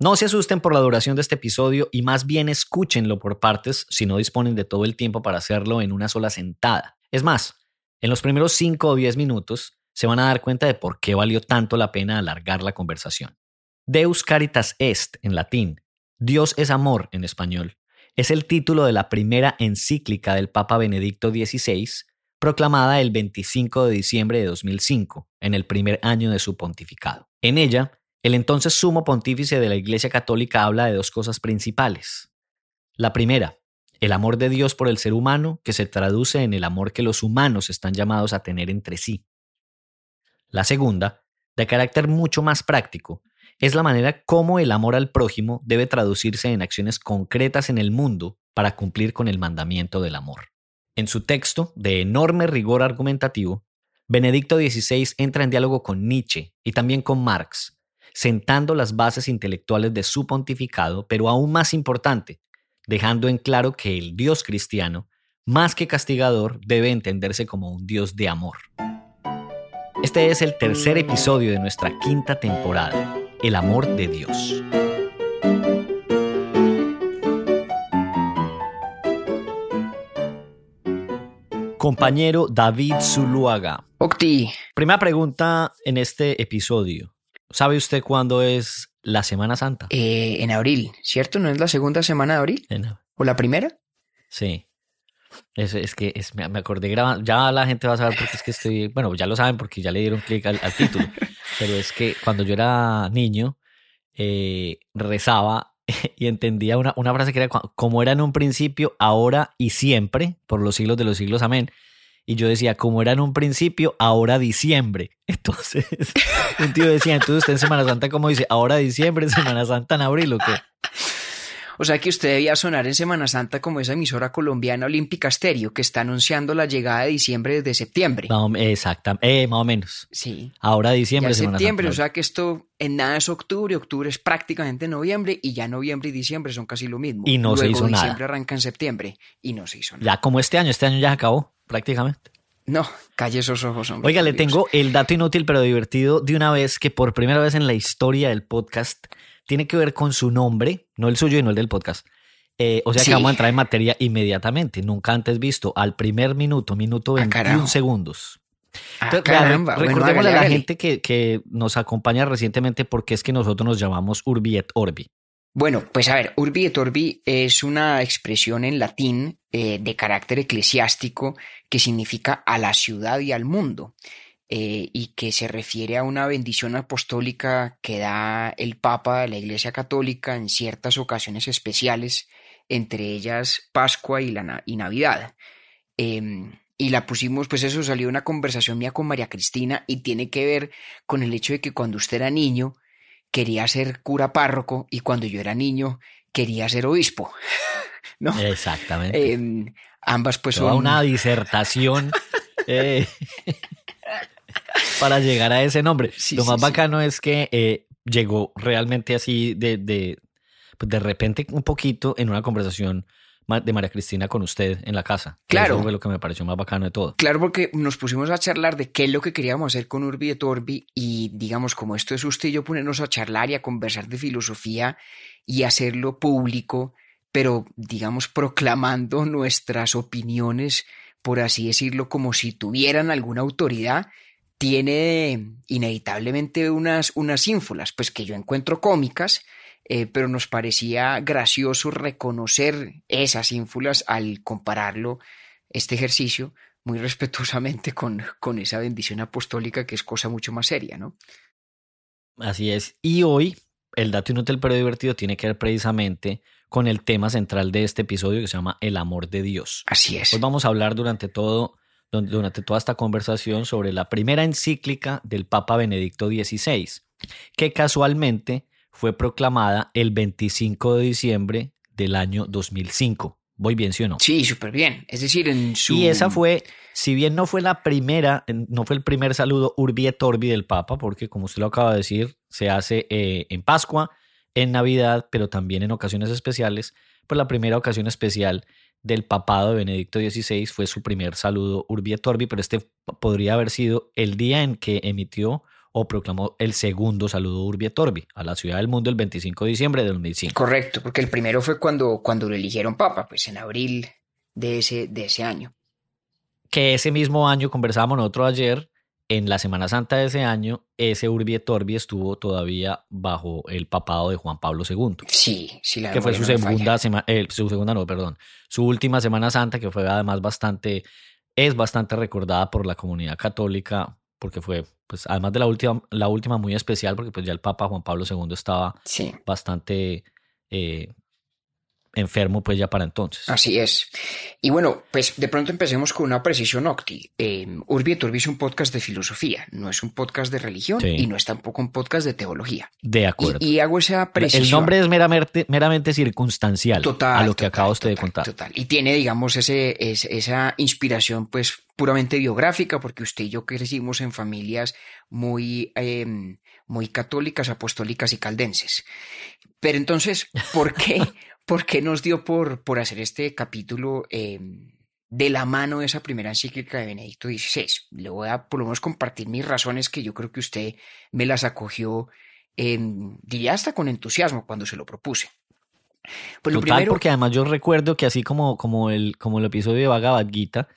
No se asusten por la duración de este episodio y más bien escúchenlo por partes si no disponen de todo el tiempo para hacerlo en una sola sentada. Es más, en los primeros 5 o 10 minutos se van a dar cuenta de por qué valió tanto la pena alargar la conversación. Deus Caritas Est en latín, Dios es amor en español, es el título de la primera encíclica del Papa Benedicto XVI, proclamada el 25 de diciembre de 2005, en el primer año de su pontificado. En ella, el entonces sumo pontífice de la Iglesia Católica habla de dos cosas principales. La primera, el amor de Dios por el ser humano, que se traduce en el amor que los humanos están llamados a tener entre sí. La segunda, de carácter mucho más práctico, es la manera como el amor al prójimo debe traducirse en acciones concretas en el mundo para cumplir con el mandamiento del amor. En su texto, de enorme rigor argumentativo, Benedicto XVI entra en diálogo con Nietzsche y también con Marx, sentando las bases intelectuales de su pontificado, pero aún más importante, dejando en claro que el Dios cristiano, más que castigador, debe entenderse como un Dios de amor. Este es el tercer episodio de nuestra quinta temporada, El amor de Dios. Compañero David Zuluaga. Octi. Primera pregunta en este episodio. ¿Sabe usted cuándo es la Semana Santa? Eh, en abril, ¿cierto? ¿No es la segunda semana de abril? ¿O la primera? Sí. Es, es que me, acordé grabando. Ya la gente va a saber porque es que estoy. Bueno, ya lo saben porque ya le dieron clic al, título. pero es que cuando yo era niño, eh, rezaba y entendía una, una frase que era como era en un principio, ahora y siempre, por los siglos de los siglos. Amén. Y yo decía, como era en un principio, ahora diciembre. Entonces, un tío decía, entonces usted en Semana Santa, como dice, ahora diciembre, Semana Santa en abril o qué. O sea que usted debía sonar en Semana Santa como esa emisora colombiana Olímpica Stereo que está anunciando la llegada de diciembre desde septiembre. Exactamente, eh, más o menos. Sí. Ahora diciembre, ya septiembre, o sea que esto en nada es octubre, octubre es prácticamente noviembre y ya noviembre y diciembre son casi lo mismo. Y no se hizo nada. Diciembre arranca en septiembre y no se hizo nada. Ya como este año, este año ya acabó prácticamente. No, calle esos ojos, hombre. Oiga, le tengo el dato inútil pero divertido de una vez que por primera vez en la historia del podcast tiene que ver con su nombre, no el suyo y no el del podcast. Eh, o sea que vamos a entrar en materia inmediatamente, nunca antes visto, al primer minuto, minuto 21 ah, segundos. Ah, recordemos a la gente que, que, nos acompaña recientemente porque es que nosotros nos llamamos Urbi et Orbi. Bueno, pues a ver, urbi et orbi es una expresión en latín eh, de carácter eclesiástico que significa a la ciudad y al mundo. Eh, y que se refiere a una bendición apostólica que da el Papa de la Iglesia Católica en ciertas ocasiones especiales, entre ellas Pascua y, la, y Navidad. Em, y la pusimos, pues eso salió una conversación mía con María Cristina y tiene que ver con el hecho de que cuando usted era niño, quería ser cura párroco y cuando yo era niño quería ser obispo. ¿No? Exactamente. Em, ambas pues son... una disertación eh, para llegar a ese nombre. Lo más bacano es que eh, llegó realmente así de, de, pues de repente un poquito en una conversación de María Cristina con usted en la casa. Claro. Eso fue lo que me pareció más bacano de todo. Claro, porque nos pusimos a charlar de qué es lo que queríamos hacer con Urbi et Orbi y digamos, como esto es usted y yo ponernos a charlar y a conversar de filosofía y hacerlo público, pero digamos proclamando nuestras opiniones, por así decirlo, como si tuvieran alguna autoridad, tiene inevitablemente unas, unas ínfulas, pues que yo encuentro cómicas, eh, pero nos parecía gracioso reconocer esas ínfulas al compararlo, este ejercicio, muy respetuosamente con, con esa bendición apostólica que es cosa mucho más seria, ¿no? Así es. Y hoy, el dato inútil pero divertido tiene que ver precisamente con el tema central de este episodio que se llama el amor de Dios. Así es. Hoy vamos a hablar durante todo durante toda esta conversación sobre la primera encíclica del Papa Benedicto XVI, que casualmente fue proclamada el 25 de diciembre del año 2005. Voy bien, ¿sí o no? Sí, súper bien. Es decir, en su... Y esa fue, si bien no fue la primera, no fue el primer saludo Urbi et Orbi del Papa, porque como usted lo acaba de decir, se hace eh, en Pascua, en Navidad, pero también en ocasiones especiales. Pues la primera ocasión especial del papado de Benedicto XVI fue su primer saludo Urbi et Orbi, pero este podría haber sido el día en que emitió o proclamó el segundo saludo Urbi et Orbi a la ciudad del mundo el 25 de diciembre de 2005. Correcto, porque el primero fue cuando, cuando lo eligieron papa, pues en abril de ese, de ese año. Que ese mismo año, conversábamos nosotros ayer, en la Semana Santa de ese año, ese Urbi et Orbi estuvo todavía bajo el papado de Juan Pablo II. Sí, sí, la que fue su no segunda semana, su segunda no, perdón, su última Semana Santa, que fue además bastante, es bastante recordada por la comunidad católica, porque fue, pues, además de la última, la última muy especial, porque pues ya el Papa Juan Pablo II estaba Sí, bastante eh, enfermo, pues ya para entonces. así es. Y bueno, pues de pronto empecemos con una precisión octi. Eh, Urbi et Orbi es un podcast de filosofía, no es un podcast de religión Sí. y no es tampoco un podcast de teología. De acuerdo. Y, y hago esa precisión. el nombre es meramente, meramente circunstancial Total, a lo que total, acaba usted de contar. total. Y tiene, digamos, ese, es- esa inspiración, pues, puramente biográfica, porque usted y yo crecimos en familias muy, eh, muy católicas, apostólicas y caldenses. Pero entonces, ¿por qué, por qué nos dio por, por hacer este capítulo eh, de la mano de esa primera encíclica de Benedicto XVI? Le voy a, por lo menos, compartir mis razones que yo creo que usted me las acogió, eh, diría hasta con entusiasmo cuando se lo propuse. Pues lo Total, primero, porque además yo recuerdo que así como, como, el, como el episodio de Bhagavad Gita,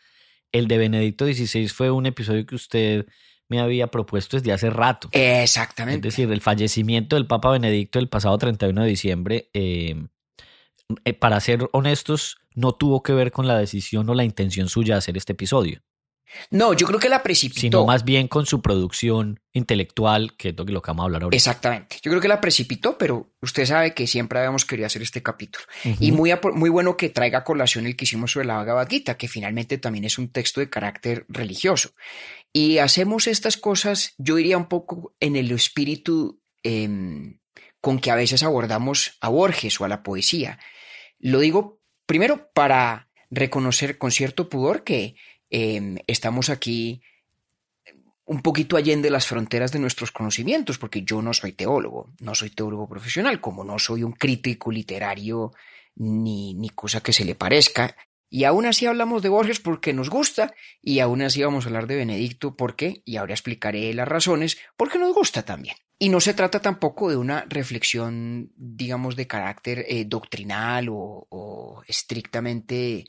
el de Benedicto XVI fue un episodio que usted me había propuesto desde hace rato. Es Exactamente. decir, el fallecimiento del Papa Benedicto el pasado 31 de diciembre, eh, eh, para ser honestos, no tuvo que ver con la decisión o la intención suya de hacer este episodio, No, yo creo que la precipitó. sino más bien con su producción intelectual, que es lo que vamos a hablar ahorita. Exactamente. Yo creo que la precipitó, pero usted sabe que siempre habíamos querido hacer este capítulo. Y muy, bueno que traiga a colación el que hicimos sobre la Bhagavad Gita, que finalmente también es un texto de carácter religioso. Y hacemos estas cosas, yo diría un poco en el espíritu em, con que a veces abordamos a Borges o a la poesía. Lo digo primero para reconocer con cierto pudor que em, estamos aquí un poquito allende las fronteras de nuestros conocimientos, porque yo no soy teólogo, no soy teólogo profesional, como no soy un crítico literario ni, ni cosa que se le parezca. Y aún así hablamos de Borges porque nos gusta, y aún así vamos a hablar de Benedicto porque, y ahora explicaré las razones, porque nos gusta también. Y no se trata tampoco de una reflexión, digamos, de carácter eh, doctrinal o, estrictamente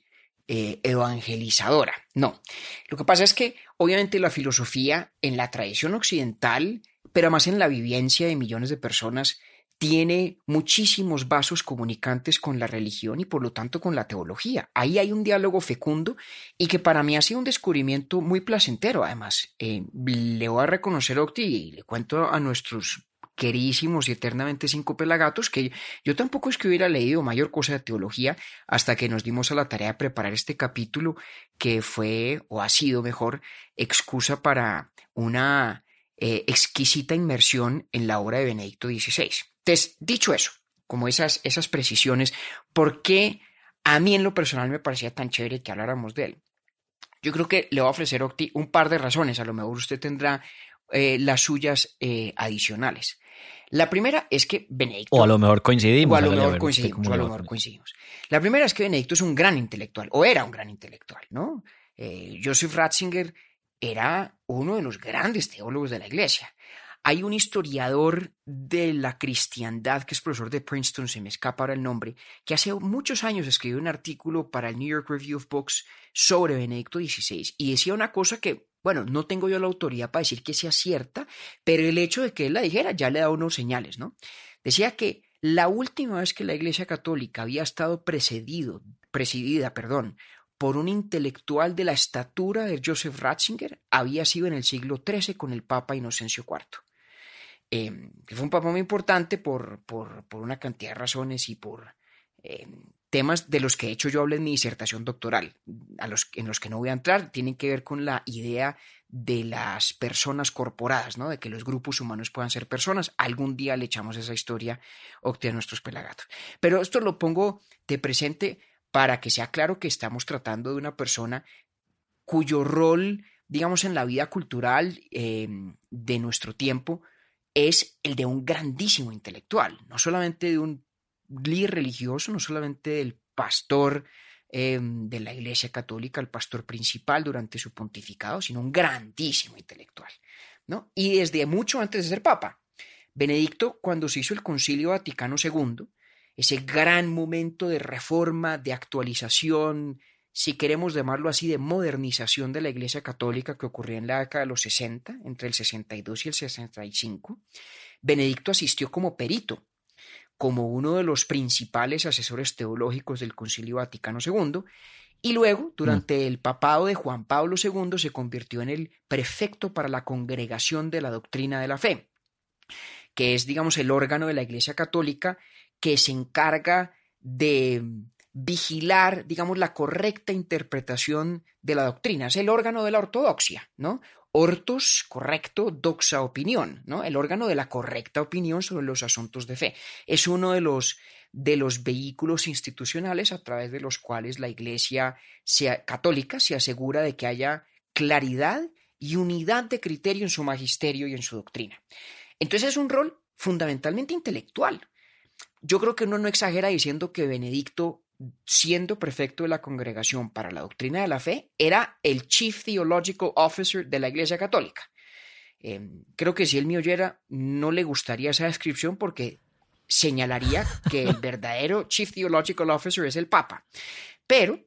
eh, evangelizadora. No. Lo que pasa es que, obviamente, la filosofía en la tradición occidental, pero más en la vivencia de millones de personas, tiene muchísimos vasos comunicantes con la religión y por lo tanto con la teología. Ahí hay un diálogo fecundo y que para mí ha sido un descubrimiento muy placentero. Además, eh, le voy a reconocer, Octi, y le cuento a nuestros queridísimos y eternamente cinco pelagatos que yo tampoco es que hubiera leído mayor cosa de teología hasta que nos dimos a la tarea de preparar este capítulo que fue o ha sido mejor excusa para una eh, exquisita inmersión en la obra de Benedicto XVI. Entonces, dicho eso, como esas, esas precisiones, ¿por qué a mí en lo personal me parecía tan chévere que habláramos de él? Yo creo que le voy a ofrecer, Octi, un par de razones. A lo mejor usted tendrá eh, las suyas eh, adicionales. La primera es que Benedicto... O a lo mejor coincidimos. O a lo mejor ver coincidimos, o a lo mejor coincidimos. La primera es que Benedicto es un gran intelectual, o era un gran intelectual, ¿no? Eh, Joseph Ratzinger era uno de los grandes teólogos de la iglesia. Hay un historiador de la cristiandad que es profesor de Princeton, se me escapa ahora el nombre, que hace muchos años escribió un artículo para el New York Review of Books sobre Benedicto XVI y decía una cosa que, bueno, no tengo yo la autoridad para decir que sea cierta, pero el hecho de que él la dijera ya le da unos señales, ¿no? Decía que la última vez que la Iglesia Católica había estado precedido, presidida, perdón, por un intelectual de la estatura de Joseph Ratzinger había sido en el siglo XIII con el Papa Inocencio IV. Eh, que fue un papa muy importante por, por, por una cantidad de razones y por eh, temas de los que de hecho yo hablé en mi disertación doctoral, en los que no voy a entrar, tienen que ver con la idea de las personas corporadas, ¿no? de que los grupos humanos puedan ser personas. Algún día le echamos esa historia a nuestros pelagatos. Pero esto lo pongo de presente para que sea claro que estamos tratando de una persona cuyo rol, digamos, en la vida cultural eh, de nuestro tiempo es el de un grandísimo intelectual, no solamente de un líder religioso, no solamente del pastor eh, de la Iglesia Católica, el pastor principal durante su pontificado, sino un grandísimo intelectual. ¿no? Y desde mucho antes de ser papa, Benedicto, cuando se hizo el Concilio Vaticano II, ese gran momento de reforma, de actualización, si queremos llamarlo así, de modernización de la Iglesia Católica que ocurrió en la década de los 60, entre el 62 y el 65, Benedicto asistió como perito, como uno de los principales asesores teológicos del Concilio Vaticano II, y luego, durante el papado de Juan Pablo II, se convirtió en el prefecto para la congregación de la doctrina de la fe, que es, digamos, el órgano de la Iglesia Católica que se encarga de vigilar, digamos, la correcta interpretación de la doctrina. Es el órgano de la ortodoxia, ¿no? Ortos, correcto, doxa, opinión, ¿no? El órgano de la correcta opinión sobre los asuntos de fe. Es uno de los, de los vehículos institucionales a través de los cuales la Iglesia católica se asegura de que haya claridad y unidad de criterio en su magisterio y en su doctrina. Entonces es un rol fundamentalmente intelectual. Yo creo que uno no exagera diciendo que Benedicto, siendo prefecto de la congregación para la doctrina de la fe, era el Chief Theological Officer de la Iglesia Católica. Em, creo que si él me oyera, no le gustaría esa descripción porque señalaría que el verdadero Chief Theological Officer es el Papa. Pero,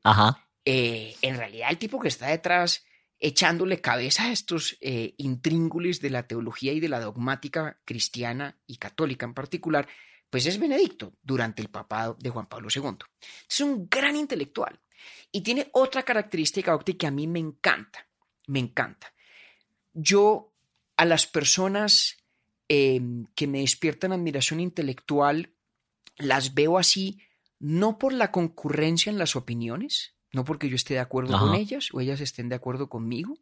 eh, en realidad, el tipo que está detrás echándole cabeza a estos eh, intríngulis de la teología y de la dogmática cristiana y católica en particular, pues es Benedicto durante el papado de Juan Pablo II. Es un gran intelectual y tiene otra característica que a mí me encanta, me encanta. Yo a las personas em, que me despiertan admiración intelectual las veo así no por la concurrencia en las opiniones, no porque yo esté de acuerdo con ellas o ellas estén de acuerdo conmigo,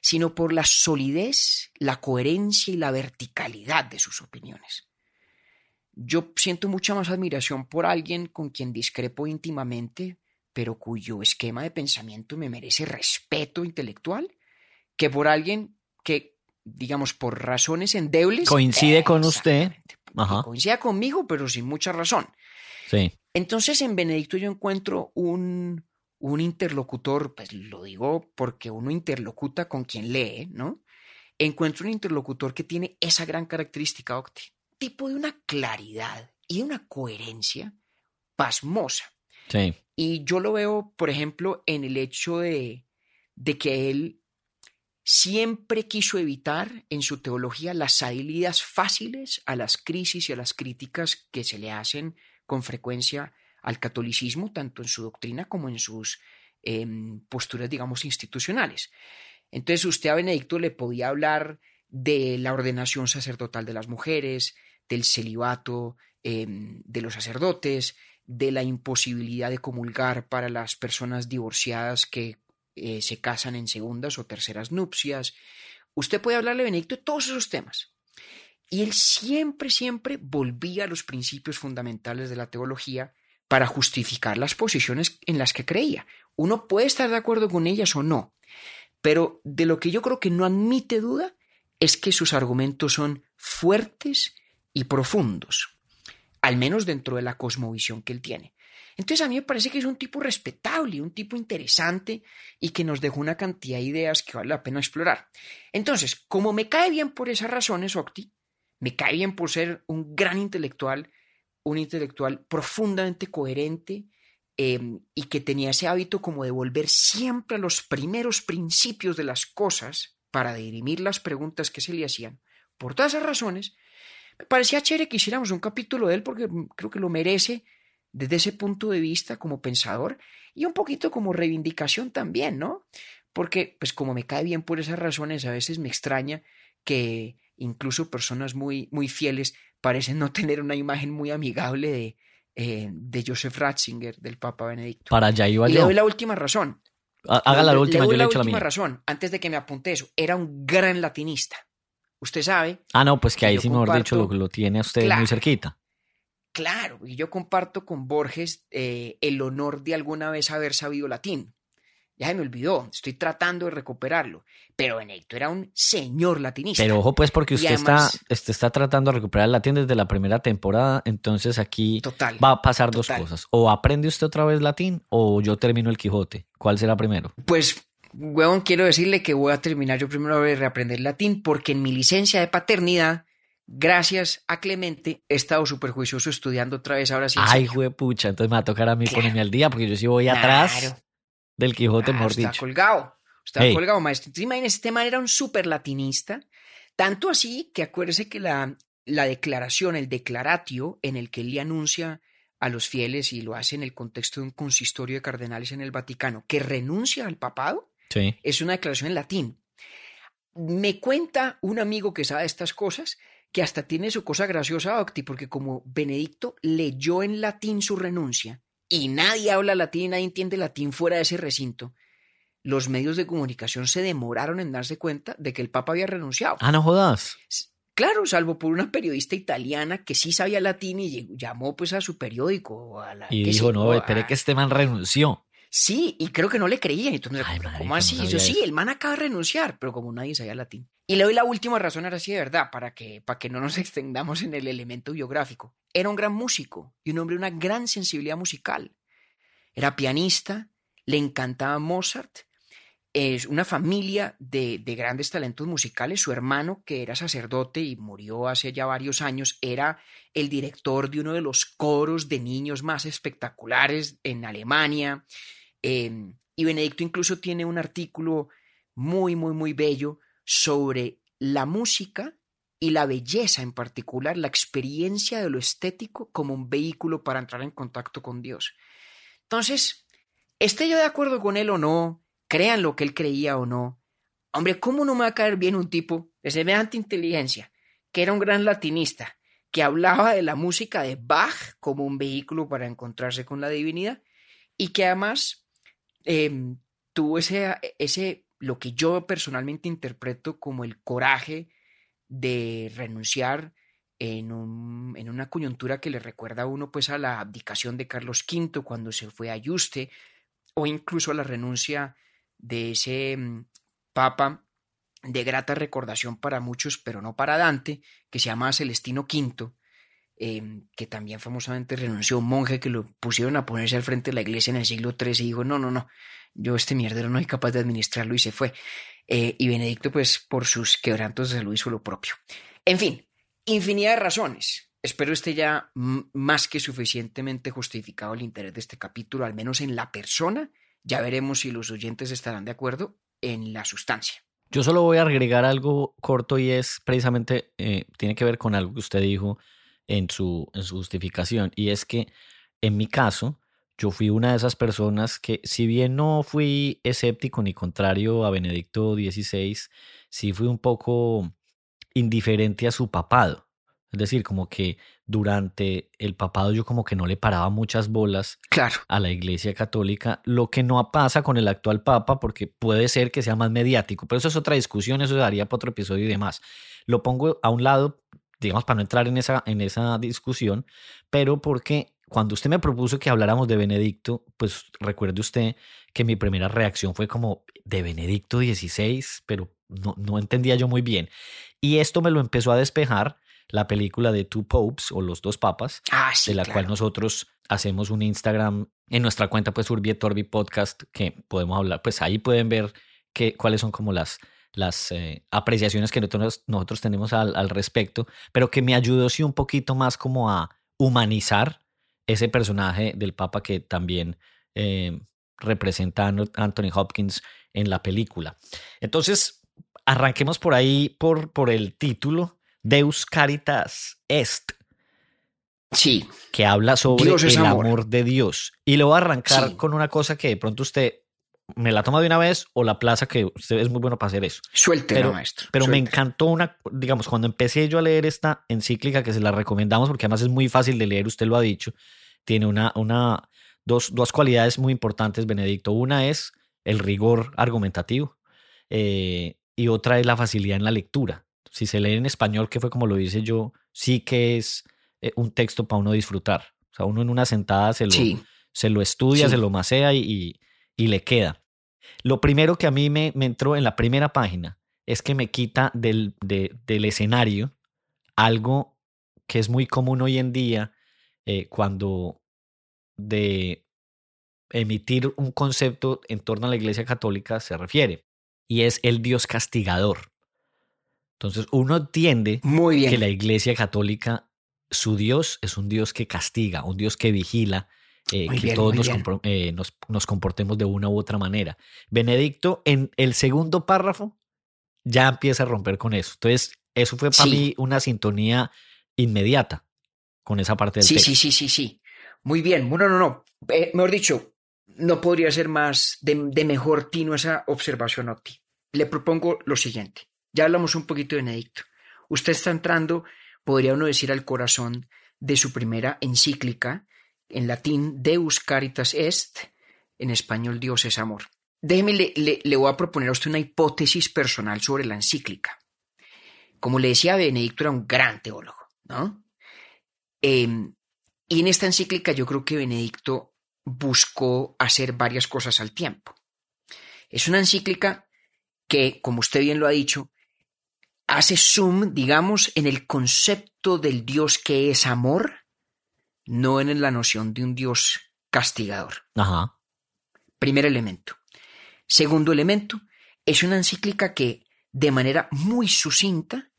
sino por la solidez, la coherencia y la verticalidad de sus opiniones. Yo siento mucha más admiración por alguien con quien discrepo íntimamente, pero cuyo esquema de pensamiento me merece respeto intelectual, que por alguien que, digamos, por razones endebles. Coincide con usted. Coincide conmigo, pero sin mucha razón. Sí. Entonces, en Benedicto yo encuentro un, un interlocutor, pues lo digo porque uno interlocuta con quien lee, ¿no? Encuentro un interlocutor que tiene esa gran característica, Octi tipo de una claridad y una coherencia pasmosa. Sí. Y yo lo veo, por ejemplo, en el hecho de, de que él siempre quiso evitar en su teología las salidas fáciles a las crisis y a las críticas que se le hacen con frecuencia al catolicismo, tanto en su doctrina como en sus em, posturas, digamos, institucionales. Entonces usted a Benedicto le podía hablar de la ordenación sacerdotal de las mujeres, del celibato em, de los sacerdotes, de la imposibilidad de comulgar para las personas divorciadas que eh, se casan en segundas o terceras nupcias. Usted puede hablarle Benedicto de todos esos temas. Y él siempre, siempre volvía a los principios fundamentales de la teología para justificar las posiciones en las que creía. Uno puede estar de acuerdo con ellas o no, pero de lo que yo creo que no admite duda es que sus argumentos son fuertes y profundos, al menos dentro de la cosmovisión que él tiene. Entonces a mí me parece que es un tipo respetable, un tipo interesante y que nos dejó una cantidad de ideas que vale la pena explorar. Entonces, como me cae bien por esas razones, Octi, me cae bien por ser un gran intelectual, un intelectual profundamente coherente em, y que tenía ese hábito como de volver siempre a los primeros principios de las cosas para dirimir las preguntas que se le hacían. Por todas esas razones, parecía chévere que hiciéramos un capítulo de él porque creo que lo merece desde ese punto de vista como pensador y un poquito como reivindicación también, ¿no? Porque, pues como me cae bien por esas razones, a veces me extraña que incluso personas muy, muy fieles parecen no tener una imagen muy amigable de, eh, de Joseph Ratzinger, del Papa Benedicto. Para allá iba y le doy la última razón. Haga la última, le doy la última razón, antes de que me apunte eso. Era un gran latinista. Usted sabe. Ah, no, pues que ahí sí, mejor dicho, lo, lo tiene a usted muy cerquita. claro, y yo comparto con Borges eh, el honor de alguna vez haber sabido latín. Ya se me olvidó, estoy tratando de recuperarlo. Pero Benedicto era un señor latinista. Pero ojo, pues, porque usted, además- está, usted está tratando de recuperar el latín desde la primera temporada, entonces aquí Total. va a pasar dos cosas. O aprende usted otra vez latín o yo termino el Quijote. ¿Cuál será primero? Pues, huevón, quiero decirle que voy a terminar yo primero de reaprender latín porque en mi licencia de paternidad, gracias a Clemente, he estado súper juicioso estudiando otra vez ahora sí. Ay, pucha, entonces me va a tocar a mí Claro. ponerme al día porque yo sí voy atrás Claro. del Quijote, Ah, mejor está dicho. colgado. Está colgado, maestro. Entonces, imagínese, este man era un súper latinista. Tanto así que acuérdese que la, la declaración, el declaratio, en el que él le anuncia a los fieles, y lo hace en el contexto de un consistorio de cardenales en el Vaticano, que renuncia al papado, Sí. es una declaración en latín. Me cuenta un amigo que sabe estas cosas que hasta tiene su cosa graciosa, Octi, porque como Benedicto leyó en latín su renuncia y nadie habla latín y nadie entiende latín fuera de ese recinto, los medios de comunicación se demoraron en darse cuenta de que el Papa había renunciado. Ah, no jodas. Claro, salvo por una periodista italiana que sí sabía latín y llamó pues a su periódico. A la, Y dijo, no, espere a- que este man renunció. Sí, y creo que no le creían. ¿pero marica, ¿cómo así? Yo sí, el man acaba de renunciar, pero como nadie sabía latín. Y le doy la última razón ahora sí de verdad, para que, para que no nos extendamos en el elemento biográfico. Era un gran músico y un hombre de una gran sensibilidad musical. Era pianista, le encantaba Mozart. Es una familia de, de grandes talentos musicales. Su hermano, que era sacerdote y murió hace ya varios años, era el director de uno de los coros de niños más espectaculares en Alemania. Eh, y Benedicto incluso tiene un artículo muy, muy, muy bello sobre la música y la belleza en particular, la experiencia de lo estético como un vehículo para entrar en contacto con Dios. Entonces, esté yo de acuerdo con él o no, crean lo que él creía o no, hombre, ¿cómo no me va a caer bien un tipo de semejante inteligencia, que era un gran latinista, que hablaba de la música de Bach como un vehículo para encontrarse con la divinidad y que además eh, tuvo ese, ese, lo que yo personalmente interpreto como el coraje de renunciar en, un, en, una coyuntura que le recuerda a uno pues a la abdicación de Carlos V cuando se fue a Yuste o incluso a la renuncia de ese um, papa de grata recordación para muchos, pero no para Dante, que se llama Celestino V, eh, que también famosamente renunció, un monje que lo pusieron a ponerse al frente de la iglesia en el siglo XIII y dijo, no, no, no, yo este mierdero no soy capaz de administrarlo y se fue. Eh, y Benedicto, pues, por sus quebrantos de salud hizo lo propio. En fin, infinidad de razones. Espero esté ya más que suficientemente justificado el interés de este capítulo, al menos en la persona. Ya veremos si los oyentes estarán de acuerdo en la sustancia. Yo solo voy a agregar algo corto y es precisamente, eh, tiene que ver con algo que usted dijo en su, en su justificación, y es que en mi caso, yo fui una de esas personas que, si bien no fui escéptico ni contrario a Benedicto XVI, sí fui un poco indiferente a su papado. Es decir, como que durante el papado yo como que no le paraba muchas bolas claro. a la Iglesia Católica, lo que no pasa con el actual Papa, porque puede ser que sea más mediático, pero eso es otra discusión, eso daría para otro episodio y demás. Lo pongo a un lado, digamos, para no entrar en esa, en esa discusión, pero porque cuando usted me propuso que habláramos de Benedicto, pues recuerde usted que mi primera reacción fue como de Benedicto XVI, pero no, no entendía yo muy bien. Y esto me lo empezó a despejar la película de Two Popes o Los Dos Papas, ah, sí, de la claro. cual nosotros hacemos un Instagram en nuestra cuenta, pues Urbietorbi Podcast, que podemos hablar, pues ahí pueden ver que, cuáles son como las, las eh, apreciaciones que nosotros, nosotros tenemos al, al, respecto, pero que me ayudó sí un poquito más como a humanizar ese personaje del Papa que también eh, representa a Anthony Hopkins en la película. Entonces, arranquemos por ahí, por, por el título. Deus Caritas Est. Sí. Que habla sobre el amor. amor. de Dios. Y lo voy a arrancar Sí. con una cosa que de pronto usted me la toma de una vez o la plaza que usted es muy bueno para hacer eso. Suéltela, Pero, maestro. pero me encantó una, digamos, cuando empecé yo a leer esta encíclica que se la recomendamos porque además es muy fácil de leer, usted lo ha dicho, tiene una, una, dos, dos cualidades muy importantes, Benedicto. Una es el rigor argumentativo eh, y otra es la facilidad en la lectura. Si se lee en español, que fue como lo dice yo, sí que es eh, un texto para uno disfrutar. O sea, uno en una sentada se lo, Sí. se lo estudia, Sí. se lo masea y, y- y le queda. Lo primero que a mí me, me entró en la primera página es que me quita del, de- del escenario algo que es muy común hoy en día eh, cuando de emitir un concepto en torno a la Iglesia Católica se refiere, y es el Dios castigador. Entonces uno entiende Muy bien. que la Iglesia Católica, su Dios es un Dios que castiga, un Dios que vigila eh, que bien, todos nos, eh, nos- nos comportemos de una u otra manera. Benedicto, en el segundo párrafo, ya empieza a romper con eso. Entonces, eso fue para Sí. mí una sintonía inmediata con esa parte del Sí, texto. sí, sí, sí, sí. Muy bien. Bueno, no, no. Eh, mejor dicho, no podría ser más de, de mejor tino esa observación, Otti. Le propongo lo siguiente. Ya hablamos un poquito de Benedicto. Usted está entrando, podría uno decir, al corazón de su primera encíclica, en latín Deus Caritas Est, en español Dios es amor. Déjeme, le, voy a proponer a usted una hipótesis personal sobre la encíclica. Como le decía, Benedicto era un gran teólogo, ¿no? Em, y en esta encíclica yo creo que Benedicto buscó hacer varias cosas al tiempo. Es una encíclica que, como usted bien lo ha dicho, hace zoom, digamos, en el concepto del Dios que es amor, no en la noción de un Dios castigador. Ajá. Primer elemento. Segundo elemento, es una encíclica que de manera muy sucinta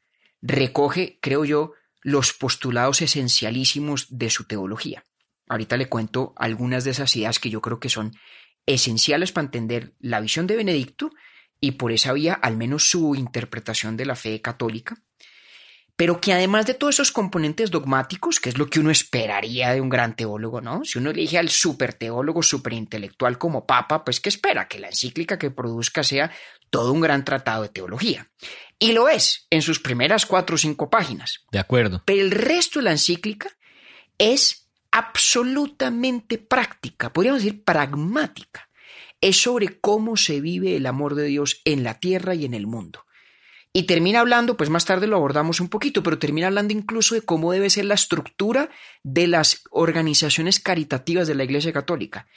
recoge, creo yo, los postulados esencialísimos de su teología. Ahorita le cuento algunas de esas ideas que yo creo que son esenciales para entender la visión de Benedicto y por esa vía al menos su interpretación de la fe católica, pero que además de todos esos componentes dogmáticos, que es lo que uno esperaría de un gran teólogo, ¿no? Si uno elige al super teólogo, super intelectual como papa, pues ¿qué espera? Que la encíclica que produzca sea todo un gran tratado de teología. Y lo es en sus primeras cuatro o cinco páginas. De acuerdo. Pero el resto de la encíclica es absolutamente práctica, podríamos decir pragmática. Es sobre cómo se vive el amor de Dios en la tierra y en el mundo. Y termina hablando, pues más tarde lo abordamos un poquito, pero termina hablando incluso de cómo debe ser la estructura de las organizaciones caritativas de la Iglesia Católica.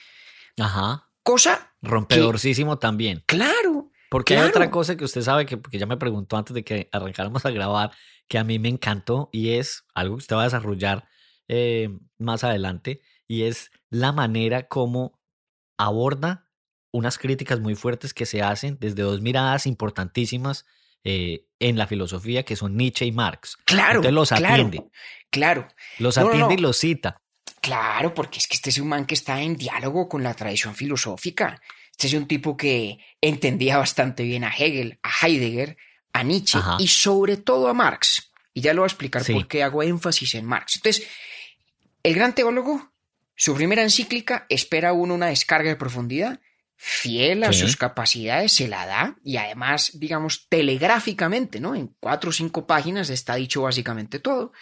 Ajá. Cosa, Rompedorcísimo también. claro, Porque hay otra cosa que usted sabe que, que ya me preguntó antes de que arrancáramos a grabar, que a mí me encantó y es algo que usted va a desarrollar eh, más adelante, y es la manera como aborda unas críticas muy fuertes que se hacen desde dos miradas importantísimas eh, en la filosofía, que son Nietzsche y Marx. claro, Entonces los claro, atiende, claro. los No, no, atiende y los cita. Claro, porque es que este es un man que está en diálogo con la tradición filosófica. Este es un tipo que entendía bastante bien a Hegel, a Heidegger, a Nietzsche Ajá. y sobre todo a Marx. Y ya lo voy a explicar Sí. por qué hago énfasis en Marx. Entonces, el gran teólogo, su primera encíclica, espera a uno una descarga de profundidad, fiel a Sí. sus capacidades, se la da y además, digamos, telegráficamente, ¿no? En cuatro o cinco páginas está dicho básicamente todo,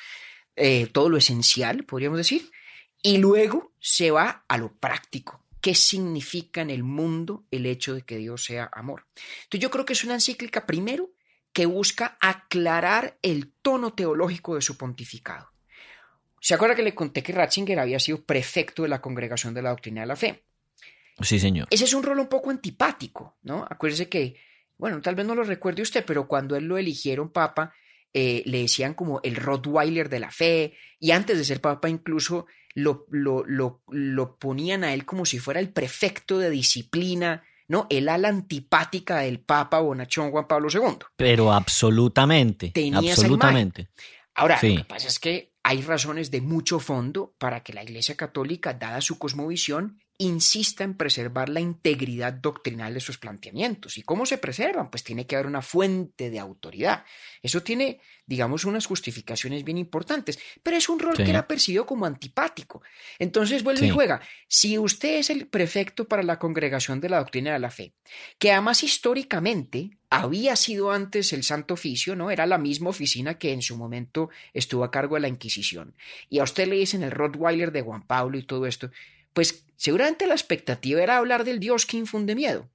eh, todo lo esencial, podríamos decir. Y luego se va a lo práctico. ¿Qué significa en el mundo el hecho de que Dios sea amor? Entonces yo creo que es una encíclica primero que busca aclarar el tono teológico de su pontificado. ¿Se acuerda que le conté que Ratzinger había sido prefecto de la Congregación de la Doctrina de la Fe? Sí, señor. Ese es un rol un poco antipático, ¿no? Acuérdese que, bueno, tal vez no lo recuerde usted, pero cuando él lo eligieron papa, eh, le decían como el Rottweiler de la fe, y antes de ser papa incluso lo, lo, lo, lo ponían a él como si fuera el prefecto de disciplina, ¿no? El ala antipática del papa bonachón Juan Pablo II. Pero absolutamente. Tenía esa absolutamente. Ahora, Sí. lo que pasa es que hay razones de mucho fondo para que la Iglesia Católica, dada su cosmovisión, insista en preservar la integridad doctrinal de sus planteamientos. ¿Y cómo se preservan? Pues tiene que haber una fuente de autoridad. Eso tiene, digamos, unas justificaciones bien importantes, pero es un rol Sí. que era percibido como antipático. Entonces vuelve y juega. Si usted es el prefecto para la congregación de la doctrina de la fe, que además históricamente había sido antes el Santo Oficio, ¿no? Era la misma oficina que en su momento estuvo a cargo de la Inquisición. Y a usted le dicen el Rottweiler de Juan Pablo y todo esto, pues seguramente la expectativa era hablar del Dios que infunde miedo,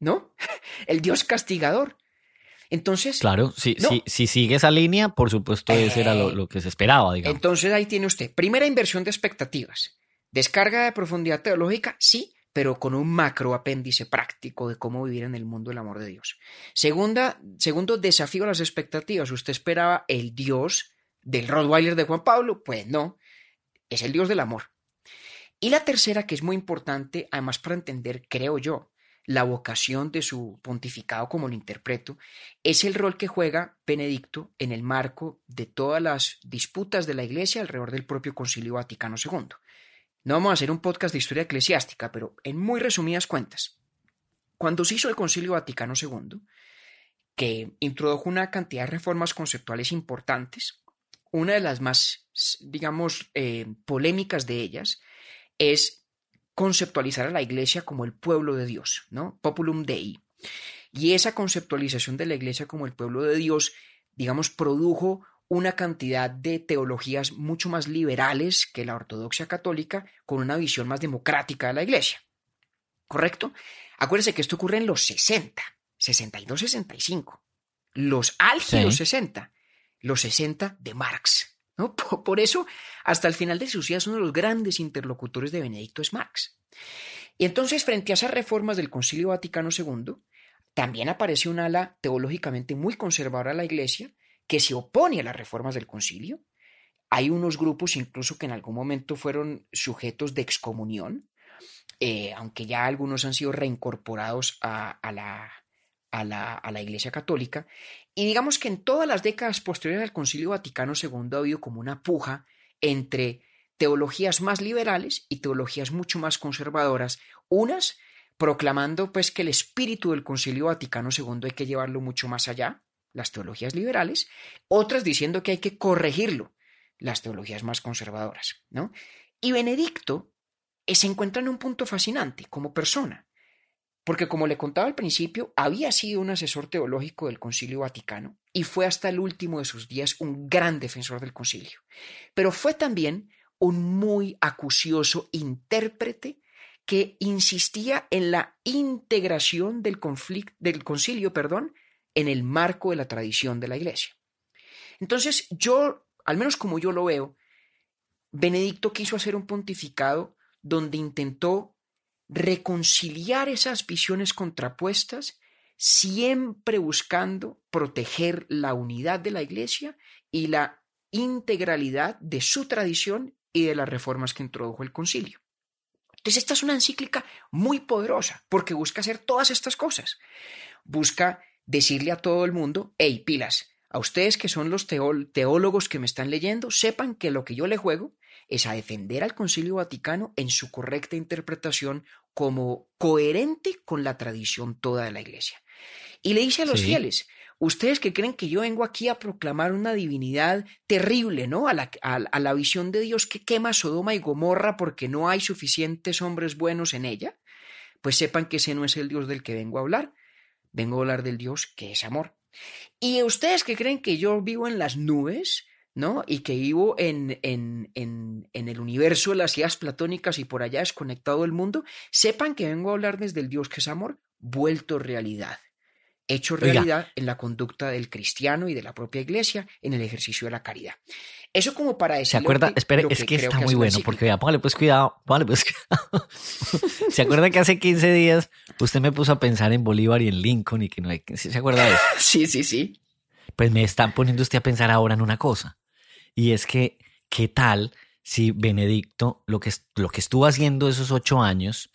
¿no? El Dios castigador. Entonces, Claro, si, No. si, si sigue esa línea, por supuesto, ese era lo, Eh, lo que se esperaba, digamos. entonces ahí tiene usted, primera inversión de expectativas. Descarga de profundidad teológica, sí, pero con un macro apéndice práctico de cómo vivir en el mundo del amor de Dios. Segunda, segundo desafío a las expectativas. ¿Usted esperaba el Dios del Rottweiler de Juan Pablo? Pues no, es el Dios del amor. Y la tercera, que es muy importante, además para entender, creo yo, la vocación de su pontificado, como lo interpreto, es el rol que juega Benedicto en el marco de todas las disputas de la Iglesia alrededor del propio Concilio Vaticano II. No vamos a hacer un podcast de historia eclesiástica, pero en muy resumidas cuentas, cuando se hizo el Concilio Vaticano II, que introdujo una cantidad de reformas conceptuales importantes, una de las más, digamos, eh, polémicas de ellas es conceptualizar a la Iglesia como el pueblo de Dios, ¿no? Populum Dei. Y esa conceptualización de la Iglesia como el pueblo de Dios, digamos, produjo una cantidad de teologías mucho más liberales que la ortodoxia católica, con una visión más democrática de la Iglesia. ¿Correcto? Acuérdense que esto ocurre en los 60, 62, 65. Los álgidos Sí. 60, los 60 de Marx. Por, eso, hasta el final de sus días, uno de los grandes interlocutores de Benedicto es Marx. Y entonces, frente a esas reformas del Concilio Vaticano II, también aparece un ala teológicamente muy conservadora de la Iglesia que se opone a las reformas del concilio. Hay unos grupos incluso que en algún momento fueron sujetos de excomunión, eh, aunque ya algunos han sido reincorporados a la, a, la, Iglesia Católica. Y digamos que en todas las décadas posteriores al Concilio Vaticano II ha habido como una puja entre teologías más liberales y teologías mucho más conservadoras, unas proclamando pues que el espíritu del Concilio Vaticano II hay que llevarlo mucho más allá, las teologías liberales, otras diciendo que hay que corregirlo, las teologías más conservadoras, ¿no? Y Benedicto eh, se encuentra en un punto fascinante como persona, porque como le contaba al principio, había sido un asesor teológico del Concilio Vaticano y fue hasta el último de sus días un gran defensor del concilio, pero fue también un muy acucioso intérprete que insistía en la integración del, conflicto, del concilio perdón, en el marco de la tradición de la Iglesia. Entonces, yo, al menos como yo lo veo, Benedicto quiso hacer un pontificado donde intentó reconciliar esas visiones contrapuestas, siempre buscando proteger la unidad de la Iglesia y la integralidad de su tradición y de las reformas que introdujo el concilio. Entonces, esta es una encíclica muy poderosa porque busca hacer todas estas cosas. Busca decirle a todo el mundo, hey, pilas, a ustedes que son los teólogos que me están leyendo, sepan que lo que yo le juego es a defender al Concilio Vaticano en su correcta interpretación como coherente con la tradición toda de la Iglesia. Y le dice a los Sí. fieles, ustedes que creen que yo vengo aquí a proclamar una divinidad terrible, ¿no? A la, a, a la visión de Dios que quema Sodoma y Gomorra porque no hay suficientes hombres buenos en ella, pues sepan que ese no es el Dios del que vengo a hablar, vengo a hablar del Dios que es amor. Y ustedes que creen que yo vivo en las nubes, ¿no? Y que vivo en, en, en, en, el universo de las ideas platónicas y por allá desconectado del mundo, sepan que vengo a hablar desde el Dios que es amor, vuelto realidad, hecho realidad Oiga. en la conducta del cristiano y de la propia iglesia en el ejercicio de la caridad. Eso como para decir. ¿Se acuerda? Espere, es que, está muy bueno, porque vea, póngale pues cuidado, póngale pues cuidado. ¿Se acuerda que hace 15 días usted me puso a pensar en Bolívar y en Lincoln y que no hay. ¿Se acuerda de eso? sí, sí, sí. Pues me está poniendo usted a pensar ahora en una cosa. Y es que, ¿qué tal si Benedicto lo que, lo que estuvo haciendo esos ocho años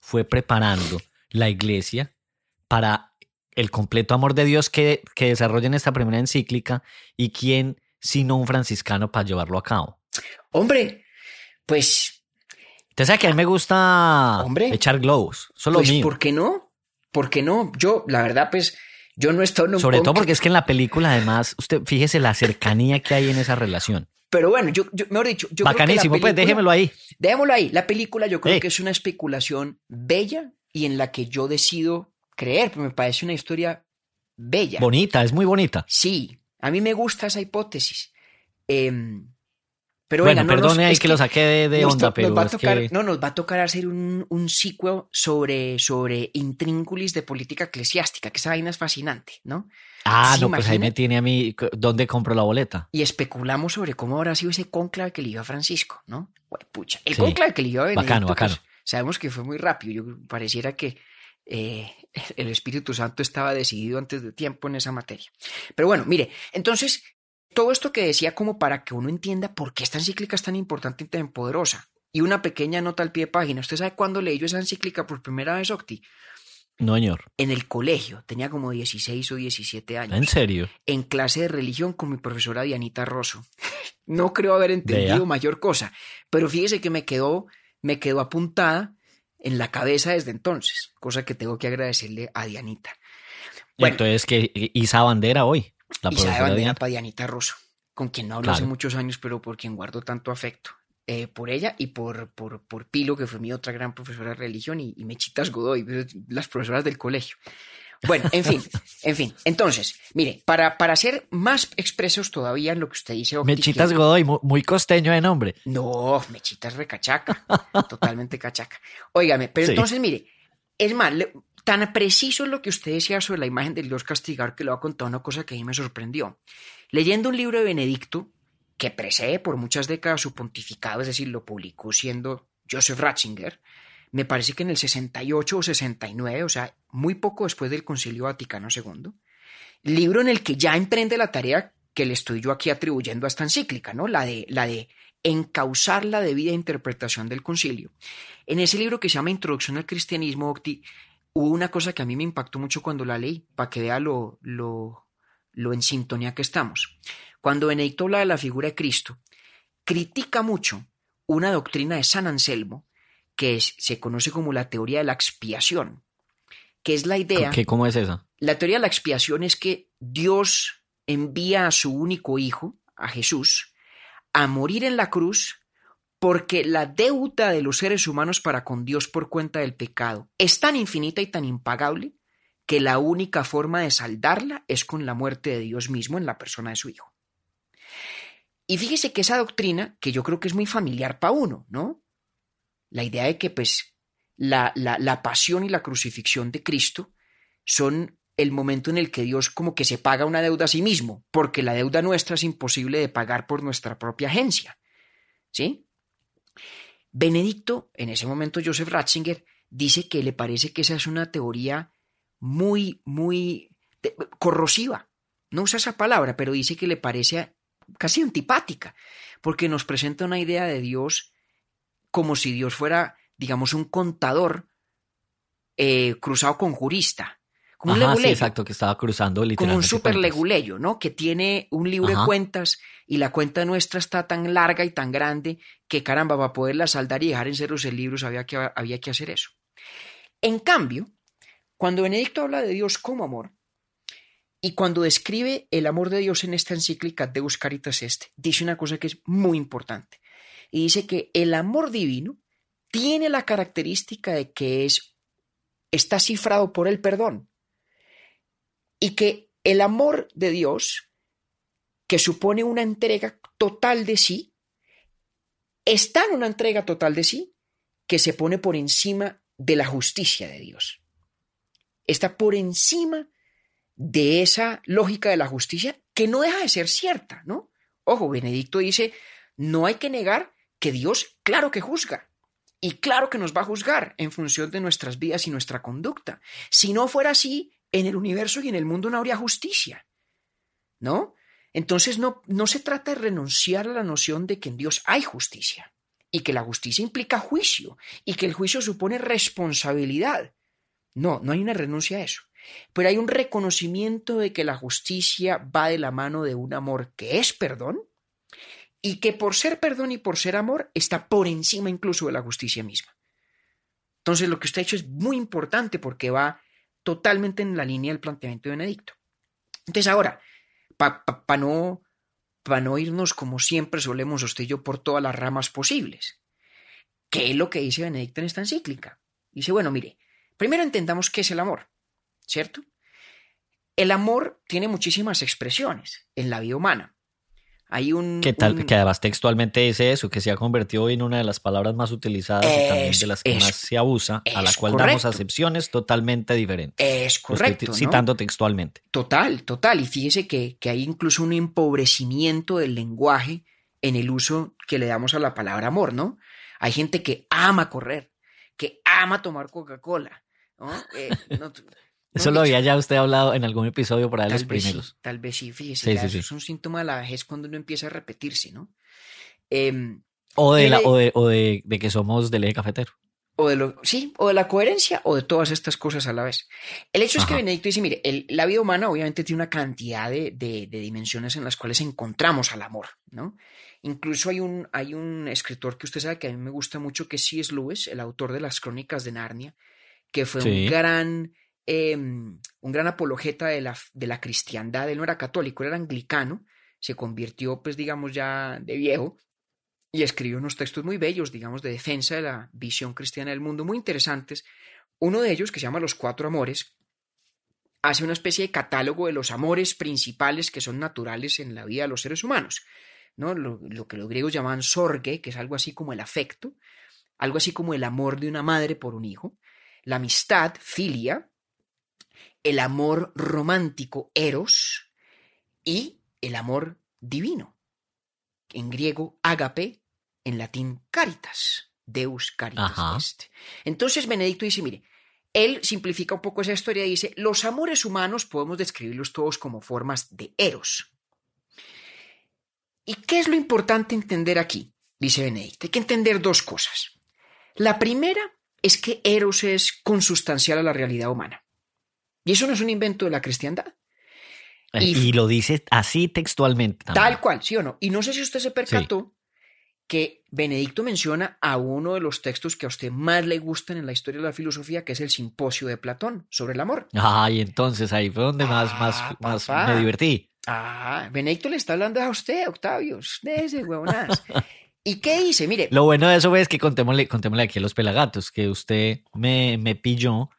fue preparando la iglesia para el completo amor de Dios que, que desarrolla en esta primera encíclica y quién sino un franciscano para llevarlo a cabo? Hombre, pues... Usted sabe que a mí me gusta hombre, echar globos, solo pues, mío. ¿por qué no? ¿Por qué no? Yo, la verdad, pues... Yo no en un Sobre todo porque es que en la película, además, usted fíjese la cercanía que hay en esa relación. Pero bueno, yo, yo mejor dicho, yo Bacanísimo, creo que pues déjemelo ahí. Déjemelo ahí. La película yo creo Eh. que es una especulación bella y en la que yo decido creer, porque me parece una historia bella. Bonita, es muy bonita. Sí, a mí me gusta esa hipótesis. Eh, Pero bueno, no nos- perdone es que, lo saqué de, de onda, pero nos va a tocar, que... no, nos va a tocar hacer un, un sequel sobre, sobre intrínculis de política eclesiástica, que esa vaina es fascinante, ¿no? Ah, ¿se no, pues ahí me tiene a mí, ¿dónde compro la boleta? Y especulamos sobre cómo habrá sido ese conclave que le dio a Francisco, ¿no? Güey, pucha. El Sí. conclave que le dio a Benedicto, Bacano, pues, bacano. sabemos que fue muy rápido. Yo pareciera que eh, el Espíritu Santo estaba decidido antes de tiempo en esa materia. Pero bueno, mire, entonces, todo esto que decía como para que uno entienda por qué esta encíclica es tan importante y tan poderosa. Y una pequeña nota al pie de página. ¿Usted sabe cuándo leí yo esa encíclica por primera vez, Octi? No, señor. En el colegio. Tenía como 16 o 17 años ¿En serio? en clase de religión con mi profesora Dianita Rosso. No creo haber entendido mayor cosa, pero fíjese que me quedó, me quedó apuntada en la cabeza desde entonces, cosa que tengo que agradecerle a Dianita. Bueno. Entonces, que Isa Bandera hoy, la y sabe bandera para Dianita Rosso, con quien no hablo hace muchos años, pero por quien guardo tanto afecto. eh, por ella y por, por, por Pilo, que fue mi otra gran profesora de religión, y, y Mechitas Godoy, las profesoras del colegio. Bueno, en fin, en fin. Entonces, mire, para, para ser más expresos todavía en lo que usted dice, Octi, Mechitas que- Godoy, mu- muy costeño de nombre. No, Mechitas recachaca, totalmente cachaca. Óigame, pero Sí. entonces, mire, es más, le- tan preciso es lo que usted decía sobre la imagen del Dios castigar que le voy a contar una cosa que a mí me sorprendió. Leyendo un libro de Benedicto, que precede por muchas décadas su pontificado, es decir, lo publicó siendo Joseph Ratzinger, me parece que en el 68 o 69, o sea, muy poco después del Concilio Vaticano II, libro en el que ya emprende la tarea que le estoy yo aquí atribuyendo a esta encíclica, ¿no? La de, la de encauzar la debida interpretación del concilio. En ese libro que se llama Introducción al Cristianismo, Octi, hubo una cosa que a mí me impactó mucho cuando la leí, para que vea lo, lo, lo en sintonía que estamos. Cuando Benedicto habla de la figura de Cristo, critica mucho una doctrina de San Anselmo que es- se conoce como la teoría de la expiación, que es la idea... ¿Qué, ¿Cómo es esa? La teoría de la expiación es que Dios envía a su único hijo, a Jesús, a morir en la cruz porque la deuda de los seres humanos para con Dios por cuenta del pecado es tan infinita y tan impagable que la única forma de saldarla es con la muerte de Dios mismo en la persona de su hijo. Y fíjese que esa doctrina, que yo creo que es muy familiar para uno, ¿no? La idea de que pues la, la, la pasión y la crucifixión de Cristo son el momento en el que Dios como que se paga una deuda a sí mismo, porque la deuda nuestra es imposible de pagar por nuestra propia agencia. ¿Sí? Benedicto, en ese momento Joseph Ratzinger, dice que le parece que esa es una teoría muy, muy corrosiva. No usa esa palabra, pero dice que le parece casi antipática, porque nos presenta una idea de Dios como si Dios fuera, digamos, un contador eh, cruzado con jurista. Como un sí, leguleyo, exacto, que estaba cruzando como literalmente. un super cuentas. leguleyo, ¿no? Que tiene un libro de cuentas y la cuenta nuestra está tan larga y tan grande que caramba, para poderla saldar y dejar en ceros el libro había que, había que hacer eso. En cambio, cuando Benedicto habla de Dios como amor y cuando describe el amor de Dios en esta encíclica Deus Caritas Est, dice una cosa que es muy importante. Y dice que el amor divino tiene la característica de que es, está cifrado por el perdón y que el amor de Dios, que supone una entrega total de sí, está en una entrega total de sí que se pone por encima de la justicia de Dios. Está por encima de esa lógica de la justicia que no deja de ser cierta, ¿no? Ojo, Benedicto dice, no hay que negar que Dios, claro que juzga, y claro que nos va a juzgar en función de nuestras vidas y nuestra conducta. Si no fuera así, en el universo y en el mundo no habría justicia. ¿No? Entonces no, no se trata de renunciar a la noción de que en Dios hay justicia y que la justicia implica juicio y que el juicio supone responsabilidad. No, no hay una renuncia a eso. Pero hay un reconocimiento de que la justicia va de la mano de un amor que es perdón y que por ser perdón y por ser amor está por encima incluso de la justicia misma. Entonces lo que usted ha hecho es muy importante porque va totalmente en la línea del planteamiento de Benedicto. Entonces ahora, para pa, pa no, pa no irnos como siempre solemos usted y yo por todas las ramas posibles, ¿qué es lo que dice Benedicto en esta encíclica? Dice, bueno, mire, primero entendamos qué es el amor, ¿cierto? El amor tiene muchísimas expresiones en la vida humana. Hay un... Que, tal, un- que además textualmente dice eso, que se ha convertido hoy en una de las palabras más utilizadas y también de las que es- más se abusa, a la cual damos acepciones totalmente diferentes. Es estoy correcto, ¿no? citando textualmente. Total, total. Y fíjese que, que hay incluso un empobrecimiento del lenguaje en el uso que le damos a la palabra amor, ¿no? Hay gente que ama correr, que ama tomar Coca-Cola, ¿no? Eh, no- Eso lo había ya usted hablado en algún episodio por ahí Tal los sí, primeros. tal vez sí, fíjese, Sí, ya sí, eso sí. es un síntoma de la vejez cuando uno empieza a repetirse, ¿no? Em, O de, la, o de, o de, de que somos del eje cafetero. o de lo, sí, o de la coherencia o de todas estas cosas a la vez. El hecho es que. Benedicto dice, mire, el- la vida humana obviamente tiene una cantidad de, dimensiones en las cuales encontramos al amor, ¿no? Incluso hay un, hay un escritor que usted sabe que a mí me gusta mucho, que es C.S. Lewis, el autor de las Crónicas de Narnia, que fue Sí. un gran, eh, un gran apologeta de la, de la cristiandad. Él no era católico, él era anglicano, se convirtió, pues digamos, ya de viejo, y escribió unos textos muy bellos, digamos, de defensa de la visión cristiana del mundo, muy interesantes. Uno de ellos, que se llama Los Cuatro Amores, hace una especie de catálogo de los amores principales que son naturales en la vida de los seres humanos. ¿no? Lo, lo que los griegos llaman sorge, que es algo así como el afecto, algo así como el amor de una madre por un hijo, la amistad, filia, el amor romántico, eros, y el amor divino, en griego, ágape, en latín, caritas, deus caritas Ajá. est. Entonces Benedicto dice, mire, él simplifica un poco esa historia y dice, los amores humanos podemos describirlos todos como formas de eros. ¿Y qué es lo importante entender aquí? Dice Benedicto, hay que entender dos cosas. La primera es que eros es consustancial a la realidad humana. Y eso no es un invento de la cristiandad. Y, Y- lo dice así textualmente. también. Tal cual, ¿sí o no? Y no sé si usted se percató que Benedicto menciona a uno de los textos que a usted más le gustan en la historia de la filosofía, que es el Simposio de Platón sobre el amor. Ay, entonces ahí fue donde más, Ah, más, más papá. me divertí. Ah, Benedicto le está hablando a usted, Octavio. Ese huevonadas. ¿Y qué dice? Mire, Lo bueno de eso es que contémosle, contémosle aquí a los pelagatos, que usted me, me pilló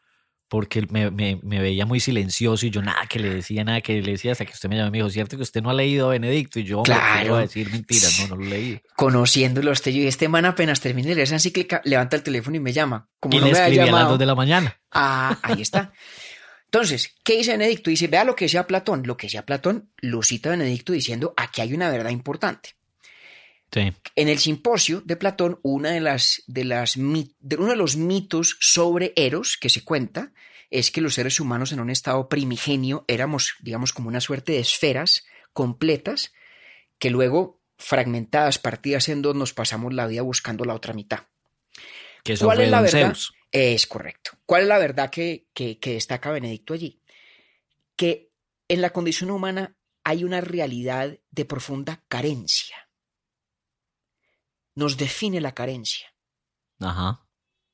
porque me, me- me veía muy silencioso y yo nada que le decía, nada que le decía, hasta que usted me llamó y me dijo, ¿cierto que usted no ha leído a Benedicto? Y yo, hombre, ¿qué le Claro. voy a decir mentiras, no, no lo leído. conociéndolo usted, yo, y este man apenas termine de leer esa encíclica, levanta el teléfono y me llama. Como y no le me escribí a las llamado. dos de la mañana. Ah, ahí está. Entonces, ¿qué dice Benedicto? Dice, vea lo que decía Platón. Lo que decía Platón lo cita Benedicto diciendo, aquí hay una verdad importante. Sí. En el simposio de Platón, una de las, de las, de uno de los mitos sobre Eros que se cuenta es que los seres humanos en un estado primigenio éramos, digamos, como una suerte de esferas completas que luego, fragmentadas, partidas en dos, nos pasamos la vida buscando la otra mitad. Que eso ¿Cuál fue es la verdad? Zeus. Es correcto. ¿Cuál es la verdad que, que- que destaca Benedicto allí? Que en la condición humana hay una realidad de profunda carencia. Nos define la carencia. Ajá.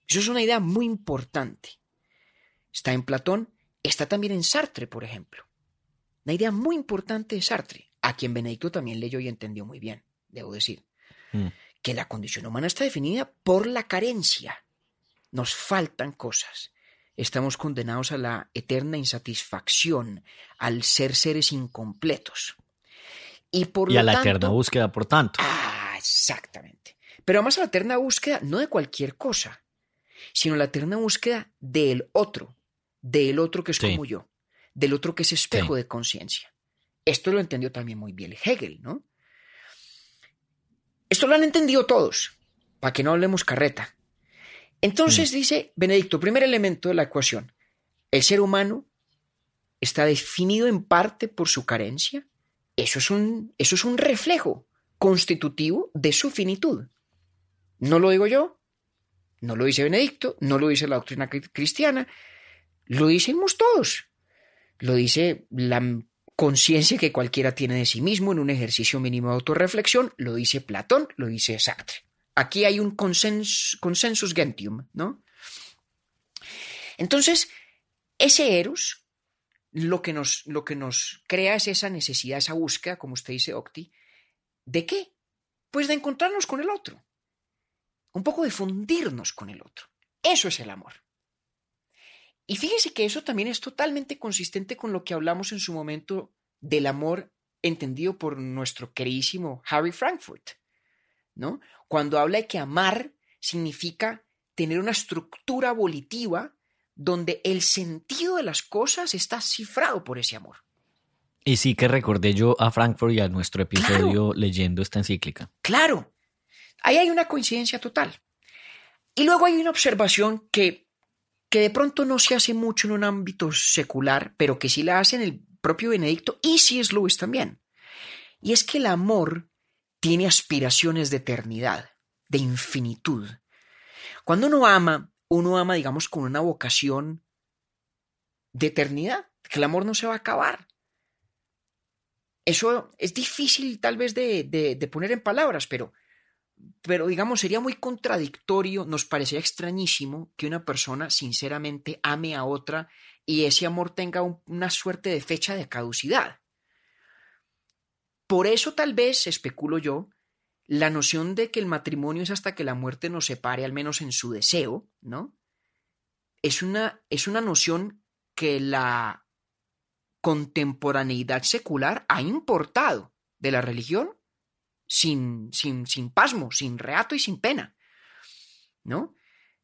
Eso es una idea muy importante. Está en Platón, está también en Sartre, por ejemplo. Una idea muy importante de Sartre, a quien Benedicto también leyó y entendió muy bien, debo decir. Mm. Que la condición humana está definida por la carencia. Nos faltan cosas. Estamos condenados a la eterna insatisfacción, al ser seres incompletos. Y por Y lo a la tanto, eterna búsqueda, por tanto. Ah, exactamente. Pero además a la eterna búsqueda no de cualquier cosa, sino la eterna búsqueda del otro, del otro que es Sí. como yo, del otro que es espejo Sí. de conciencia. Esto lo entendió también muy bien Hegel, ¿no? Esto lo han entendido todos, para que no hablemos carreta. Entonces dice Benedicto, primer elemento de la ecuación, el ser humano está definido en parte por su carencia. Eso es un, eso es un reflejo constitutivo de su finitud. No lo digo yo, no lo dice Benedicto, no lo dice la doctrina cri- cristiana, lo decimos todos. Lo dice la conciencia que cualquiera tiene de sí mismo en un ejercicio mínimo de autorreflexión, lo dice Platón, lo dice Sartre. Aquí hay un consens- consensus gentium, ¿no? Entonces, ese eros lo que, nos, lo que nos crea es esa necesidad, esa búsqueda, como usted dice, Octi, ¿de qué? Pues de encontrarnos con el otro. Un poco de fundirnos con el otro. Eso es el amor. Y fíjese que eso también es totalmente consistente con lo que hablamos en su momento del amor entendido por nuestro queridísimo Harry Frankfurt, ¿no? Cuando habla de que amar significa tener una estructura volitiva donde el sentido de las cosas está cifrado por ese amor. Y sí que recordé yo a Frankfurt y a nuestro episodio leyendo esta encíclica. Claro, ahí hay una coincidencia total. Y luego hay una observación que, que de pronto no se hace mucho en un ámbito secular, pero que sí la hace en el propio Benedicto y C.S. Lewis también. Y es que el amor tiene aspiraciones de eternidad, de infinitud. Cuando uno ama, uno ama, digamos, con una vocación de eternidad, que el amor no se va a acabar. Eso es difícil tal vez de, de, poner en palabras, pero, pero digamos, sería muy contradictorio, nos parecería extrañísimo que una persona sinceramente ame a otra y ese amor tenga una suerte de fecha de caducidad. Por eso tal vez, especulo yo, la noción de que el matrimonio es hasta que la muerte nos separe, al menos en su deseo, ¿no? Es una, es una noción que la contemporaneidad secular ha importado de la religión sin, sin, sin pasmo, sin reato y sin pena. ¿No?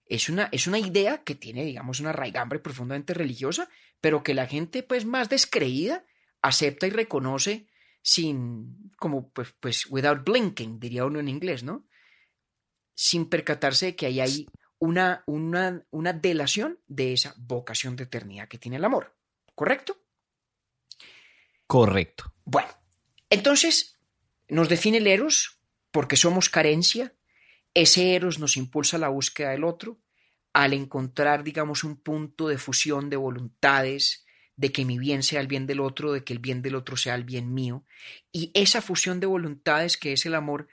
Es una, es una idea que tiene, digamos, una raigambre profundamente religiosa, pero que la gente, pues, más descreída acepta y reconoce sin, como, pues, pues, without blinking, diría uno en inglés, ¿no? Sin percatarse de que ahí hay una, una, una delación de esa vocación de eternidad que tiene el amor. ¿Correcto? Correcto. Bueno, entonces nos define el Eros porque somos carencia. Ese Eros nos impulsa a la búsqueda del otro al encontrar, digamos, un punto de fusión de voluntades, de que mi bien sea el bien del otro, de que el bien del otro sea el bien mío. Y esa fusión de voluntades que es el amor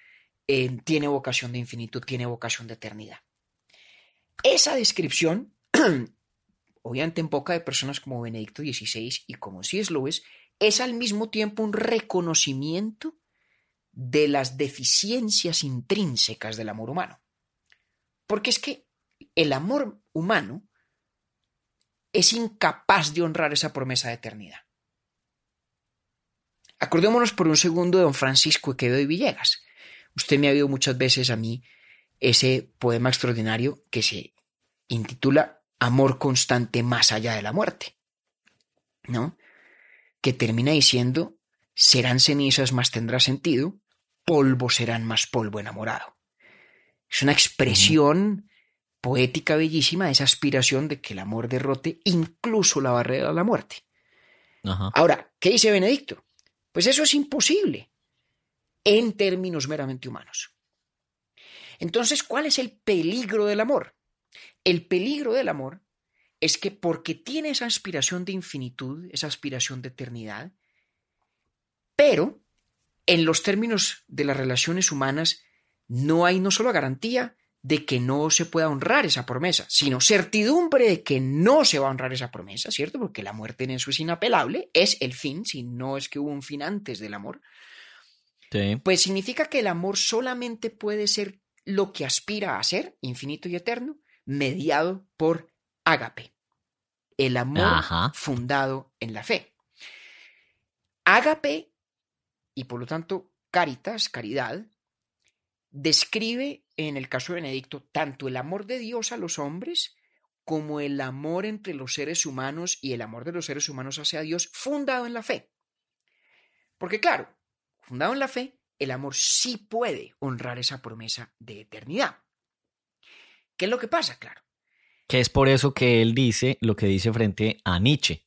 eh, tiene vocación de infinitud, tiene vocación de eternidad. Esa descripción, obviamente en boca de personas como Benedicto XVI y como C.S. Lewis, es al mismo tiempo un reconocimiento de las deficiencias intrínsecas del amor humano. Porque es que el amor humano es incapaz de honrar esa promesa de eternidad. Acordémonos por un segundo de don Francisco Quevedo y Villegas. Usted me ha oído muchas veces a mí ese poema extraordinario que se intitula Amor constante más allá de la muerte. ¿No? Que termina diciendo, serán cenizas más tendrá sentido, polvo serán más polvo enamorado. Es una expresión poética bellísima, esa aspiración de que el amor derrote incluso la barrera de la muerte. Ahora, ¿qué dice Benedicto? Pues eso es imposible en términos meramente humanos. Entonces, ¿cuál es el peligro del amor? El peligro del amor es que porque tiene esa aspiración de infinitud, esa aspiración de eternidad, pero en los términos de las relaciones humanas no hay no solo garantía de que no se pueda honrar esa promesa, sino certidumbre de que no se va a honrar esa promesa, ¿cierto? Porque la muerte en eso es inapelable, es el fin, si no es que hubo un fin antes del amor. Pues significa que el amor solamente puede ser lo que aspira a ser, infinito y eterno, mediado por ágape el amor fundado en la fe. Ágape, y por lo tanto caritas, caridad, describe en el caso de Benedicto tanto el amor de Dios a los hombres como el amor entre los seres humanos y el amor de los seres humanos hacia Dios fundado en la fe. Porque claro, fundado en la fe, el amor sí puede honrar esa promesa de eternidad. ¿Qué es lo que pasa? Claro, que es por eso que él dice lo que dice frente a Nietzsche.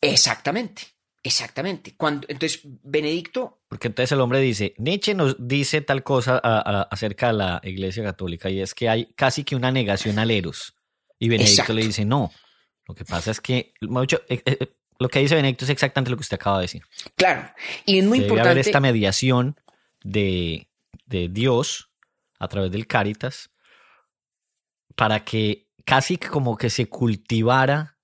Exactamente, exactamente. Cuando, entonces, Benedicto... Porque entonces el hombre dice, Nietzsche nos dice tal cosa acerca de la Iglesia Católica y es que hay casi que una negación al Eros. Y Benedicto le dice, no, lo que pasa es que mucho, eh, eh, eh, lo que dice Benedicto es exactamente lo que usted acaba de decir. Claro, y es muy Debe importante... Haber esta mediación de, de Dios a través del Cáritas para que casi como que se cultivara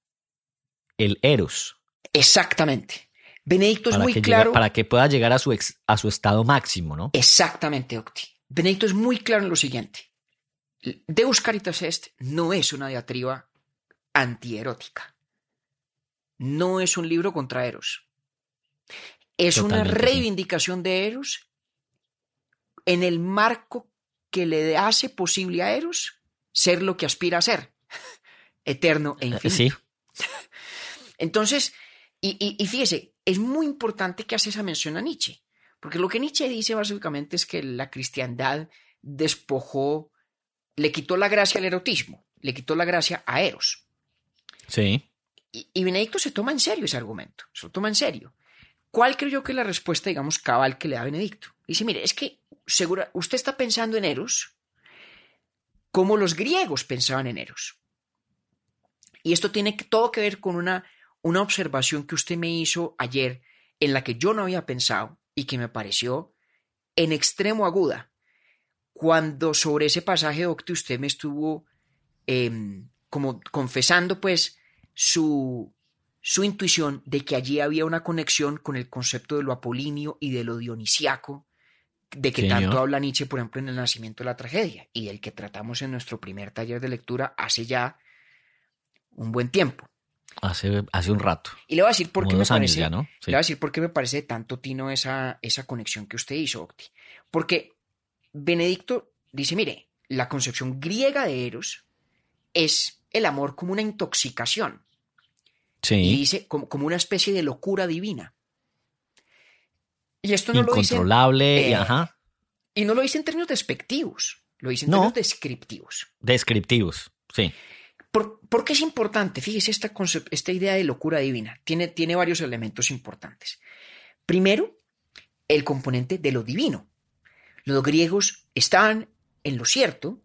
el eros. Exactamente. Benedicto es muy claro. para que pueda llegar a su, a su estado máximo, ¿no? Exactamente, Octi. Benedicto es muy claro en lo siguiente. Deus Caritas Est no es una diatriba antierótica. No es un libro contra Eros. es una sí. reivindicación de Eros en el marco que le hace posible a Eros ser lo que aspira a ser, eterno e infinito. Sí, Entonces, y, y- y fíjese, es muy importante que hace esa mención a Nietzsche, porque lo que Nietzsche dice básicamente es que la cristiandad despojó, le quitó la gracia al erotismo, le quitó la gracia a Eros. sí. Y, y Benedicto se toma en serio ese argumento, se lo toma en serio. ¿Cuál creo yo que es la respuesta, digamos, cabal que le da Benedicto? Dice, mire, es que segura, usted está pensando en Eros como los griegos pensaban en Eros. Y esto tiene todo que ver con una, una observación que usted me hizo ayer en la que yo no había pensado y que me pareció en extremo aguda. Cuando sobre ese pasaje, Octi, usted me estuvo em, como confesando, pues, su, su intuición de que allí había una conexión con el concepto de lo apolíneo y de lo dionisiaco, de que Señor. tanto habla Nietzsche, por ejemplo, en El nacimiento de la tragedia, y del que tratamos en nuestro primer taller de lectura hace ya un buen tiempo. Hace, hace un rato. Y le voy a decir por qué me parece, ya, ¿no? Sí. le voy a decir por qué me parece tanto tino esa, esa conexión que usted hizo, Octi. Porque Benedicto dice, mire, la concepción griega de Eros es el amor como una intoxicación. Y Sí. dice como, como una especie de locura divina. Y esto no lo dice, Incontrolable y eh, ajá. y no lo dice en términos despectivos, lo dice en No. términos descriptivos. Descriptivos. Sí. ¿Por, por qué es importante? Fíjese esta, idea de locura divina. Tiene, tiene varios elementos importantes. Primero, el componente de lo divino. Los griegos estaban en lo cierto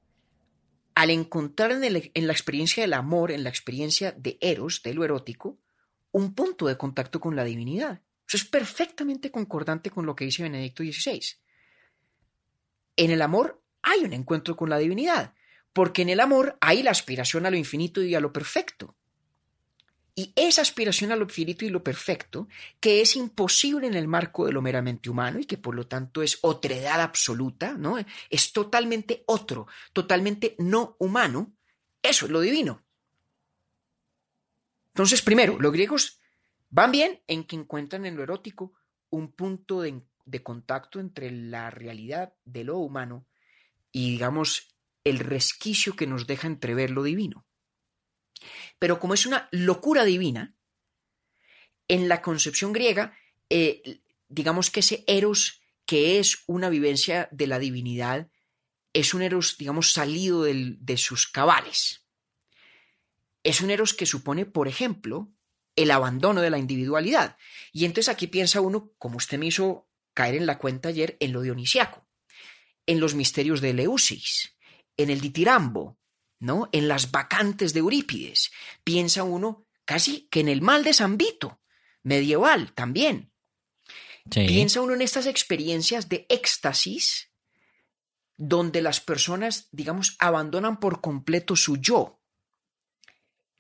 al encontrar en, el- en la experiencia del amor, en la experiencia de Eros, de lo erótico, un punto de contacto con la divinidad. Eso es perfectamente concordante con lo que dice Benedicto XVI. En el amor hay un encuentro con la divinidad, porque en el amor hay la aspiración a lo infinito y a lo perfecto. Y esa aspiración a lo infinito y lo perfecto, que es imposible en el marco de lo meramente humano y que por lo tanto es otredad absoluta, ¿no? Es totalmente otro, totalmente no humano, eso es lo divino. Entonces, primero, los griegos van bien en que encuentran en lo erótico un punto de, de contacto entre la realidad de lo humano y, digamos, el resquicio que nos deja entrever lo divino. Pero como es una locura divina, en la concepción griega, eh, digamos que ese eros, que es una vivencia de la divinidad, es un eros, digamos, salido del- de sus cabales. Es un eros que supone, por ejemplo, el abandono de la individualidad. Y entonces aquí piensa uno, como usted me hizo caer en la cuenta ayer, en lo dionisiaco, en los misterios de Eleusis, en el ditirambo, ¿no? En las vacantes de Eurípides. Piensa uno casi que en el mal de San Vito, medieval también. Sí. Piensa uno en estas experiencias de éxtasis donde las personas, digamos, abandonan por completo su yo.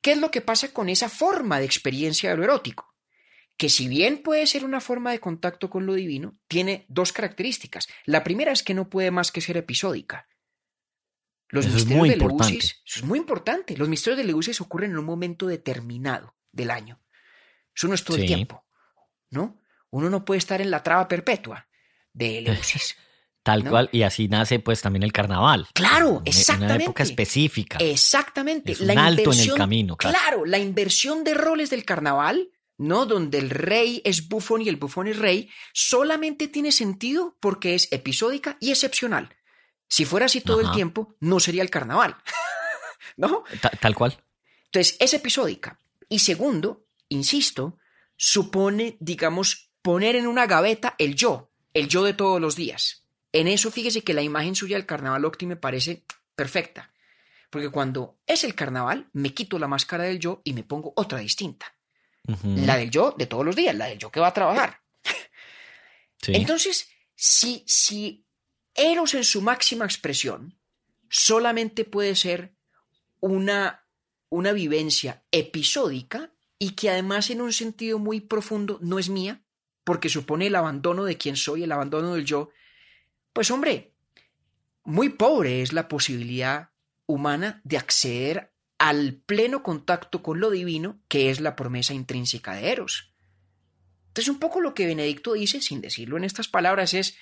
¿Qué es lo que pasa con esa forma de experiencia de lo erótico? Que si bien puede ser una forma de contacto con lo divino, tiene dos características. La primera es que no puede más que ser episódica. Los Eso misterios de. Eleusis, eso es muy importante. Los misterios de Eleusis ocurren en un momento determinado del año. Eso no es todo el tiempo, ¿no? Uno no puede estar en la traba perpetua de Eleusis. Tal ¿no? cual. Y así nace pues también el carnaval. Claro, En una exactamente. época específica. Exactamente. Es un alto en el camino, claro. Claro, la inversión de roles del carnaval, ¿no? Donde el rey es bufón y el bufón es rey, solamente tiene sentido porque es episódica y excepcional. Si fuera así todo el tiempo, no sería el carnaval. ¿No? Ta- tal cual. Entonces, es episódica. Y segundo, insisto, supone, digamos, poner en una gaveta el yo, el yo de todos los días. En eso, fíjese que la imagen suya del carnaval Octi me parece perfecta. Porque cuando es el carnaval, me quito la máscara del yo y me pongo otra distinta. La del yo de todos los días, la del yo que va a trabajar. Sí. Entonces, si, si Eros en su máxima expresión solamente puede ser una, una vivencia episódica y que además en un sentido muy profundo no es mía, porque supone el abandono de quien soy, el abandono del yo, pues hombre, muy pobre es la posibilidad humana de acceder al pleno contacto con lo divino, que es la promesa intrínseca de Eros. Entonces, un poco lo que Benedicto dice, sin decirlo en estas palabras, es,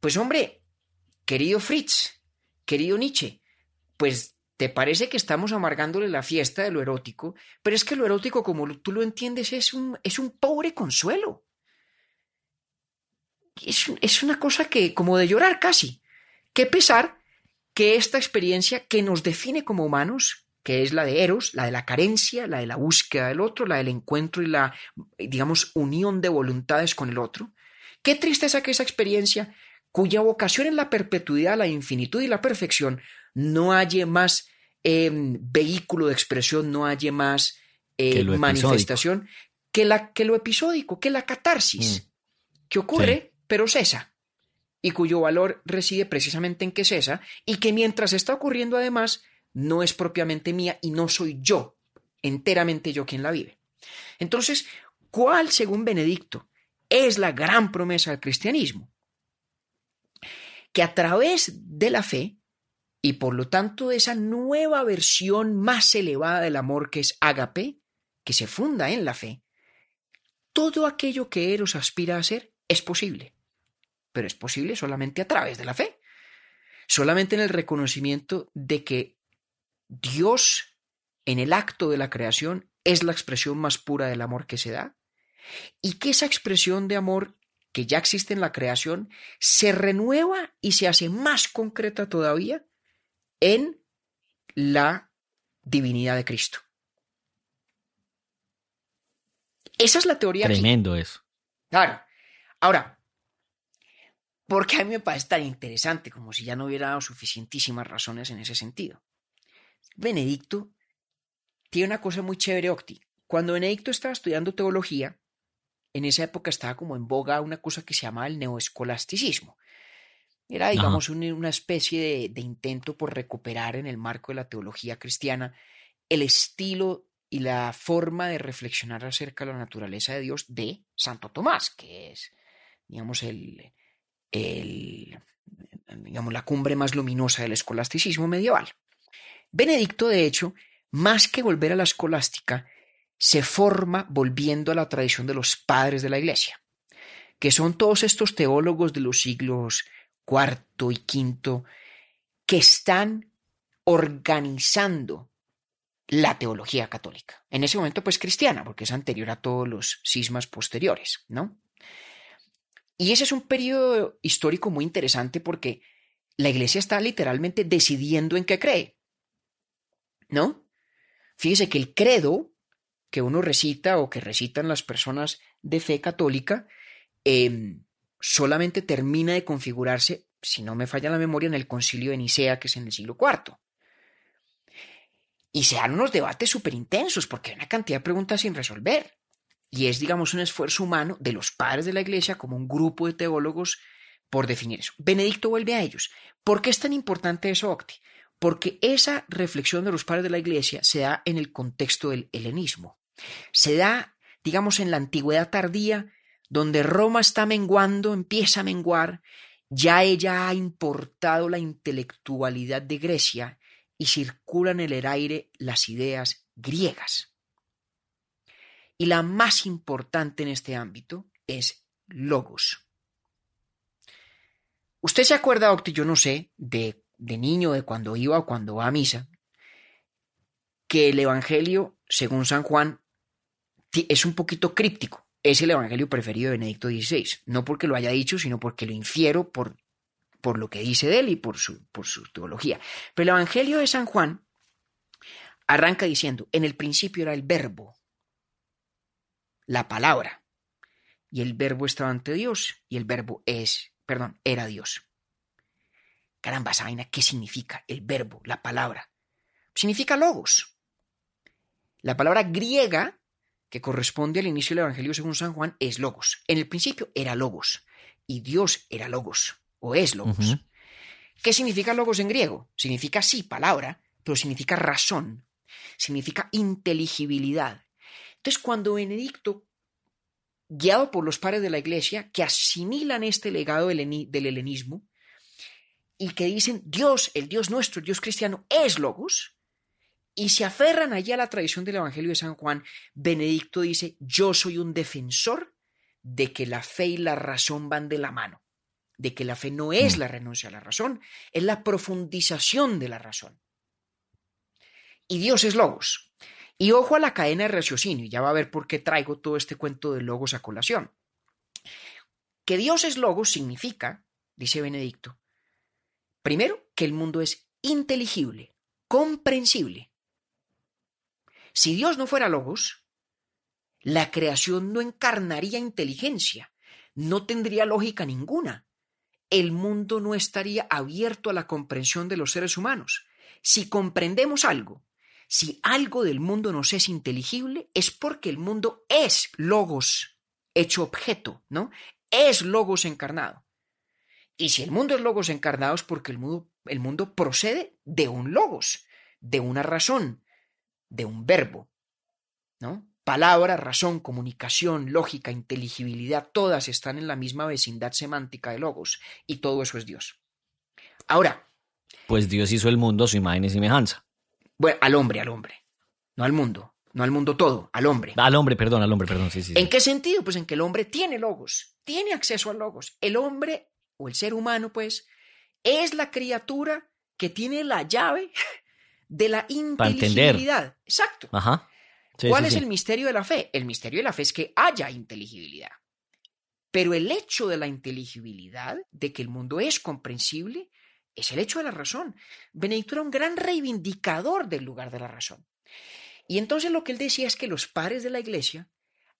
pues hombre, querido Fritz, querido Nietzsche, pues te parece que estamos amargándole la fiesta de lo erótico, pero es que lo erótico, como tú lo entiendes, es un, es un pobre consuelo. Es, es una cosa que, como de llorar casi. Qué pesar que esta experiencia que nos define como humanos, que es la de Eros, la de la carencia, la de la búsqueda del otro, la del encuentro y la, digamos, unión de voluntades con el otro. Qué tristeza que esa experiencia, cuya vocación es la perpetuidad, la infinitud y la perfección, no haya más em, vehículo de expresión, no haya más eh, manifestación que, la, que lo episódico, que la catarsis, mm. que ocurre, pero cesa, y cuyo valor reside precisamente en que cesa, y que mientras está ocurriendo además, no es propiamente mía y no soy yo, enteramente yo quien la vive. Entonces, ¿cuál, según Benedicto, es la gran promesa del cristianismo? Que a través de la fe, y por lo tanto de esa nueva versión más elevada del amor que es ágape, que se funda en la fe, todo aquello que Eros aspira a ser es posible, pero es posible solamente a través de la fe, solamente en el reconocimiento de que Dios en el acto de la creación es la expresión más pura del amor que se da y que esa expresión de amor que ya existe en la creación se renueva y se hace más concreta todavía en la divinidad de Cristo. Esa es la teoría. Tremendo eso. Claro. Ahora, ¿por qué a mí me parece tan interesante? Como si ya no hubiera dado suficientísimas razones en ese sentido. Benedicto tiene una cosa muy chévere, Octi. Cuando Benedicto estaba estudiando teología, en esa época estaba como en boga una cosa que se llamaba el neoescolasticismo. Era, digamos, una especie de, intento por recuperar en el marco de la teología cristiana el estilo y la forma de reflexionar acerca de la naturaleza de Dios de Santo Tomás, que es, digamos, el, digamos, la cumbre más luminosa del escolasticismo medieval. Benedicto, de hecho, más que volver a la escolástica, se forma volviendo a la tradición de los padres de la Iglesia, que son todos estos teólogos de los siglos IV y V que están organizando la teología católica. En ese momento, pues cristiana, porque es anterior a todos los cismas posteriores, ¿no? Y ese es un periodo histórico muy interesante porque la iglesia está literalmente decidiendo en qué cree. ¿no? Fíjese que el credo que uno recita o que recitan las personas de fe católica em, solamente termina de configurarse, si no me falla la memoria, en el concilio de Nicea, que es en el siglo IV. Y se dan unos debates súper intensos porque hay una cantidad de preguntas sin resolver. Y es, digamos, un esfuerzo humano de los padres de la Iglesia como un grupo de teólogos por definir eso. Benedicto vuelve a ellos. ¿Por qué es tan importante eso, Octi? porque esa reflexión de los padres de la Iglesia se da en el contexto del helenismo. Se da, digamos, en la antigüedad tardía, donde Roma está menguando, empieza a menguar, ya ella ha importado la intelectualidad de Grecia y circulan en el aire las ideas griegas. Y la más importante en este ámbito es logos. Usted se acuerda, Octi, yo no sé, de de niño, de cuando iba o cuando va a misa, que el Evangelio, según San Juan, es un poquito críptico. Es el Evangelio preferido de Benedicto XVI. No porque lo haya dicho, sino porque lo infiero por, por lo que dice de él y por su, por su teología. Pero el Evangelio de San Juan arranca diciendo, en el principio era el verbo, la palabra, y el verbo estaba ante Dios, y el verbo es, perdón, era Dios. Caramba, esa vaina, ¿qué significa? El verbo, la palabra. Significa logos. La palabra griega que corresponde al inicio del Evangelio según San Juan es logos. En el principio era logos y Dios era logos o es logos. ¿Qué significa logos en griego? Significa sí, palabra, pero significa razón, significa inteligibilidad. Entonces, cuando Benedicto, guiado por los padres de la Iglesia, que asimilan este legado del helenismo, y que dicen Dios, el Dios nuestro, el Dios cristiano, es Logos, y se aferran allí a la tradición del Evangelio de San Juan, Benedicto dice, yo soy un defensor de que la fe y la razón van de la mano, de que la fe no es Mm. la renuncia a la razón, es la profundización de la razón. Y Dios es logos. Y ojo a la cadena de raciocinio, ya va a ver por qué traigo todo este cuento de logos a colación. Que Dios es logos significa, dice Benedicto, primero, que el mundo es inteligible, comprensible. Si Dios no fuera logos, la creación no encarnaría inteligencia, no tendría lógica ninguna. El mundo no estaría abierto a la comprensión de los seres humanos. Si comprendemos algo, si algo del mundo nos es inteligible, es porque el mundo es logos hecho objeto, ¿no? Es logos encarnado. Y si el mundo es logos encarnado es porque el mundo, el mundo procede de un logos, de una razón, de un verbo, ¿no? Palabra, razón, comunicación, lógica, inteligibilidad, todas están en la misma vecindad semántica de logos y todo eso es Dios. Ahora, Pues Dios hizo el mundo a su imagen y semejanza. Bueno, al hombre, al hombre, no al mundo, no al mundo todo, al hombre. Al hombre, perdón, al hombre, perdón, sí, sí. sí. ¿En qué sentido? Pues en que el hombre tiene logos, tiene acceso a logos. El hombre o el ser humano, pues, es la criatura que tiene la llave de la inteligibilidad. Exacto. Ajá. Sí, ¿Cuál sí, es sí. el misterio de la fe? El misterio de la fe es que haya inteligibilidad. Pero el hecho de la inteligibilidad, de que el mundo es comprensible, es el hecho de la razón. Benedicto era un gran reivindicador del lugar de la razón. Y entonces lo que él decía es que los padres de la iglesia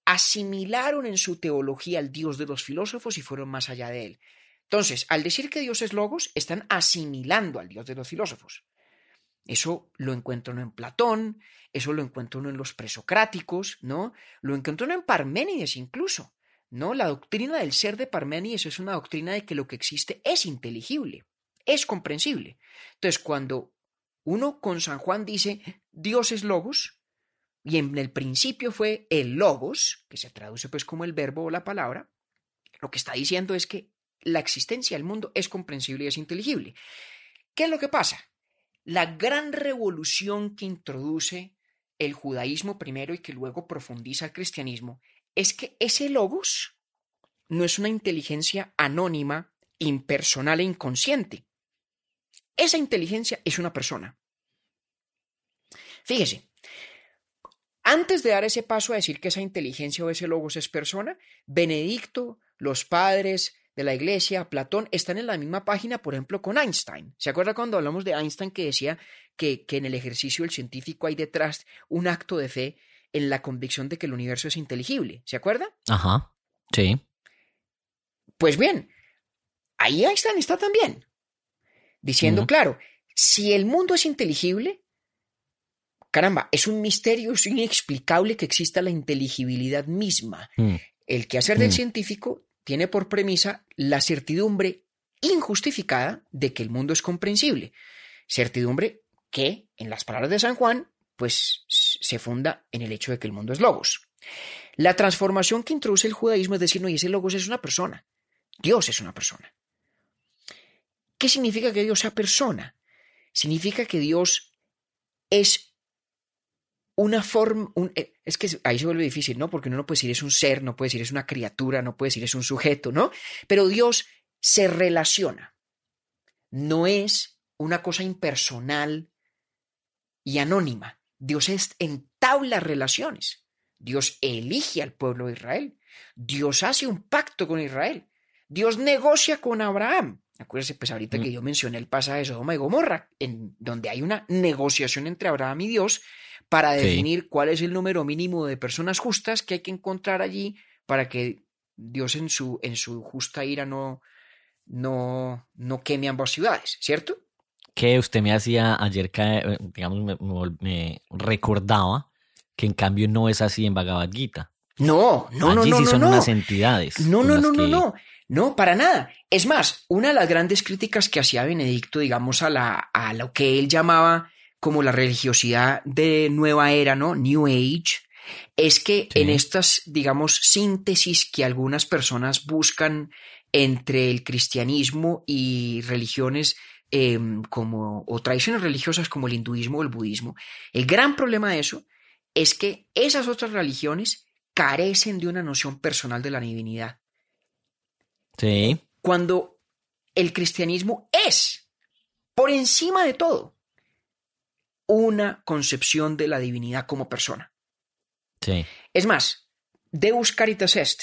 asimilaron en su teología al Dios de los filósofos y fueron más allá de él. Entonces, al decir que Dios es logos, están asimilando al Dios de los filósofos. Eso lo encuentro en Platón, eso lo encuentro en los presocráticos, ¿no? Lo encuentro en Parménides incluso, ¿no? La doctrina del ser de Parménides es una doctrina de que lo que existe es inteligible, es comprensible. Entonces, cuando uno con San Juan dice Dios es logos, y en el principio fue el logos, que se traduce pues como el verbo o la palabra, lo que está diciendo es que la existencia del mundo es comprensible y es inteligible. ¿Qué es lo que pasa? La gran revolución que introduce el judaísmo primero y que luego profundiza el cristianismo es que ese logos no es una inteligencia anónima, impersonal e inconsciente. Esa inteligencia es una persona. Fíjese, antes de dar ese paso a decir que esa inteligencia o ese logos es persona, Benedicto, los padres de la iglesia, Platón, están en la misma página, por ejemplo, con Einstein. ¿Se acuerda cuando hablamos de Einstein que decía que, que en el ejercicio del científico hay detrás un acto de fe en la convicción de que el universo es inteligible? ¿Se acuerda? Ajá. Sí. Pues bien, ahí Einstein está también, diciendo, claro, si el mundo es inteligible, caramba, es un misterio, es inexplicable que exista la inteligibilidad misma. Mm. El quehacer del Mm. científico tiene por premisa la certidumbre injustificada de que el mundo es comprensible. Certidumbre que, en las palabras de San Juan, pues se funda en el hecho de que el mundo es logos. La transformación que introduce el judaísmo es decir, no, y ese logos es una persona. Dios es una persona. ¿Qué significa que Dios sea persona? Significa que Dios es una forma, un- eh, es que ahí se vuelve difícil, ¿no? Porque uno no puede decir es un ser, no puede decir es una criatura, no puede decir es un sujeto, ¿no? Pero Dios se relaciona. No es una cosa impersonal y anónima. Dios entabla relaciones. Dios elige al pueblo de Israel. Dios hace un pacto con Israel. Dios negocia con Abraham. Acuérdense, pues ahorita Mm. que yo mencioné el pasaje de Sodoma y Gomorra, en donde hay una negociación entre Abraham y Dios para Sí. definir cuál es el número mínimo de personas justas que hay que encontrar allí para que Dios en su, en su justa ira no, no, no queme ambas ciudades, ¿cierto? Que usted me hacía ayer, eh, digamos, me recordaba que en cambio no es así en Bhagavad Gita. No, no, no, Allí no, sí no, son no. unas entidades. No, no, no, no, que- no, no, para nada. Es más, una de las grandes críticas que hacía Benedicto, digamos, a, la, a lo que él llamaba como la religiosidad de nueva era, ¿no? New Age, es que Sí. en estas, digamos, síntesis que algunas personas buscan entre el cristianismo y religiones eh, como, o tradiciones religiosas como el hinduismo o el budismo, el gran problema de eso es que esas otras religiones carecen de una noción personal de la divinidad. Sí. Cuando el cristianismo es, por encima de todo, una concepción de la divinidad como persona. Sí. Es más, Deus Caritas Est,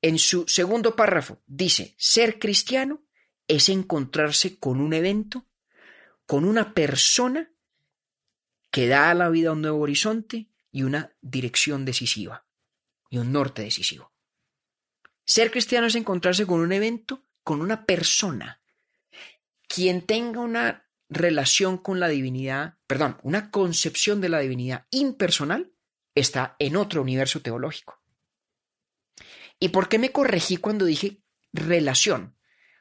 en su segundo párrafo, dice, ser cristiano es encontrarse con un evento, con una persona que da a la vida un nuevo horizonte y una dirección decisiva y un norte decisivo. Ser cristiano es encontrarse con un evento, con una persona. Quien tenga una relación con la divinidad, perdón, una concepción de la divinidad impersonal, está en otro universo teológico. ¿Y por qué me corregí cuando dije relación?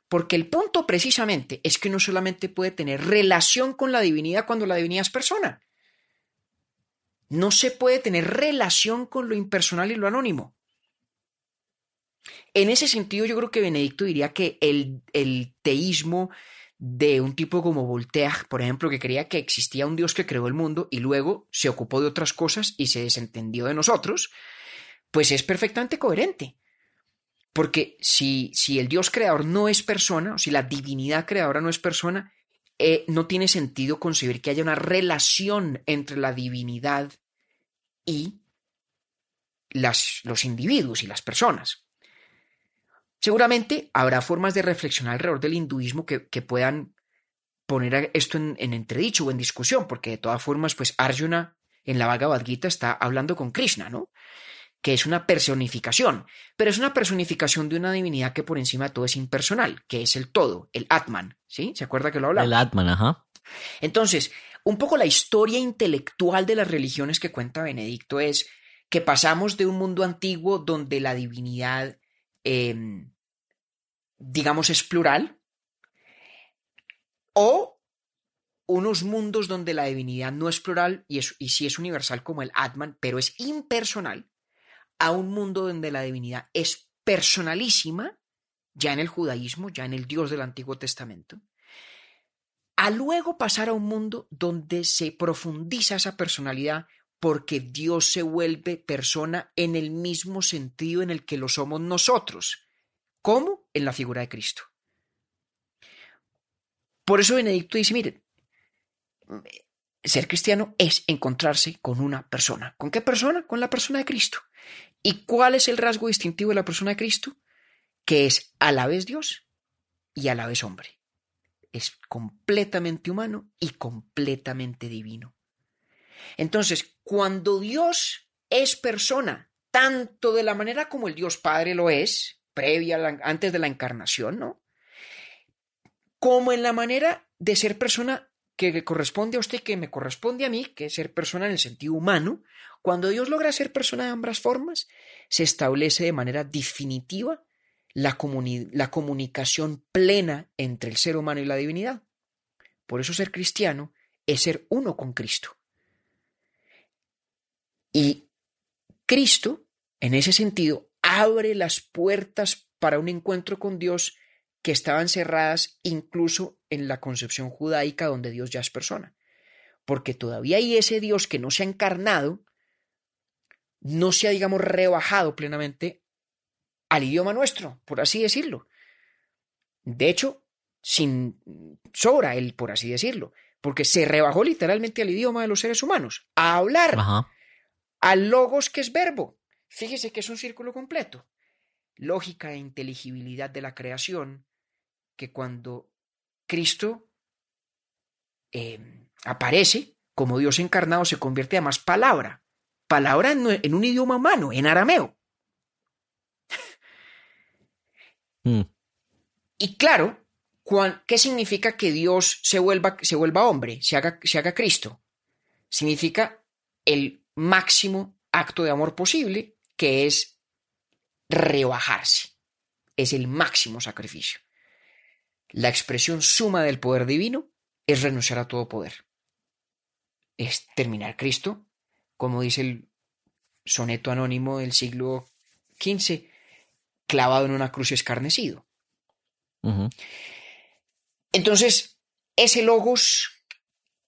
Porque el punto precisamente es que uno solamente puede tener relación con la divinidad cuando la divinidad es persona. No se puede tener relación con lo impersonal y lo anónimo. En ese sentido, yo creo que Benedicto diría que el, teísmo de un tipo como Voltaire, por ejemplo, que creía que existía un Dios que creó el mundo y luego se ocupó de otras cosas y se desentendió de nosotros, pues es perfectamente coherente. Porque si, si el Dios creador no es persona, o si la divinidad creadora no es persona, eh, no tiene sentido concebir que haya una relación entre la divinidad y las, los individuos y las personas. Seguramente habrá formas de reflexionar alrededor del hinduismo que, que puedan poner esto en, en, entredicho o en discusión, porque de todas formas, pues Arjuna en la Bhagavad Gita está hablando con Krishna, ¿no? Que es una personificación, pero es una personificación de una divinidad que por encima de todo es impersonal, que es el todo, el Atman, ¿sí? ¿Se acuerda que lo hablaba? El Atman, ajá. Entonces, un poco la historia intelectual de las religiones que cuenta Benedicto es que pasamos de un mundo antiguo donde la divinidad eh, digamos, es plural, o unos mundos donde la divinidad no es plural y, es, y sí es universal como el Atman, pero es impersonal, a un mundo donde la divinidad es personalísima, ya en el judaísmo, ya en el Dios del Antiguo Testamento, a luego pasar a un mundo donde se profundiza esa personalidad porque Dios se vuelve persona en el mismo sentido en el que lo somos nosotros. ¿Cómo? En la figura de Cristo. Por eso Benedicto dice, miren, ser cristiano es encontrarse con una persona. ¿Con qué persona? Con la persona de Cristo. ¿Y cuál es el rasgo distintivo de la persona de Cristo? Que es a la vez Dios y a la vez hombre. Es completamente humano y completamente divino. Entonces, cuando Dios es persona, tanto de la manera como el Dios Padre lo es, previa, antes de la encarnación, ¿no? Como en la manera de ser persona que corresponde a usted, que me corresponde a mí, que es ser persona en el sentido humano, cuando Dios logra ser persona de ambas formas, se establece de manera definitiva la, la comunicación plena entre el ser humano y la divinidad. Por eso ser cristiano es ser uno con Cristo. Y Cristo, en ese sentido, abre las puertas para un encuentro con Dios que estaban cerradas incluso en la concepción judaica donde Dios ya es persona. Porque todavía hay ese Dios que no se ha encarnado, no se ha, digamos, rebajado plenamente al idioma nuestro, por así decirlo. De hecho, sin sobra él, por así decirlo, porque se rebajó literalmente al idioma de los seres humanos, a hablar. Ajá al logos que es verbo. Fíjese que es un círculo completo. Lógica e inteligibilidad de la creación, que cuando Cristo eh, aparece como Dios encarnado se convierte además palabra. Palabra en, en un idioma humano, en arameo. Mm. Y claro, ¿qué significa que Dios se vuelva, se vuelva hombre, se haga, se haga Cristo? Significa el máximo acto de amor posible, que es rebajarse. Es el máximo sacrificio. La expresión suma del poder divino es renunciar a todo poder. Es terminar Cristo, como dice el soneto anónimo del siglo XV, clavado en una cruz escarnecido. Uh -huh. Entonces, ese logos,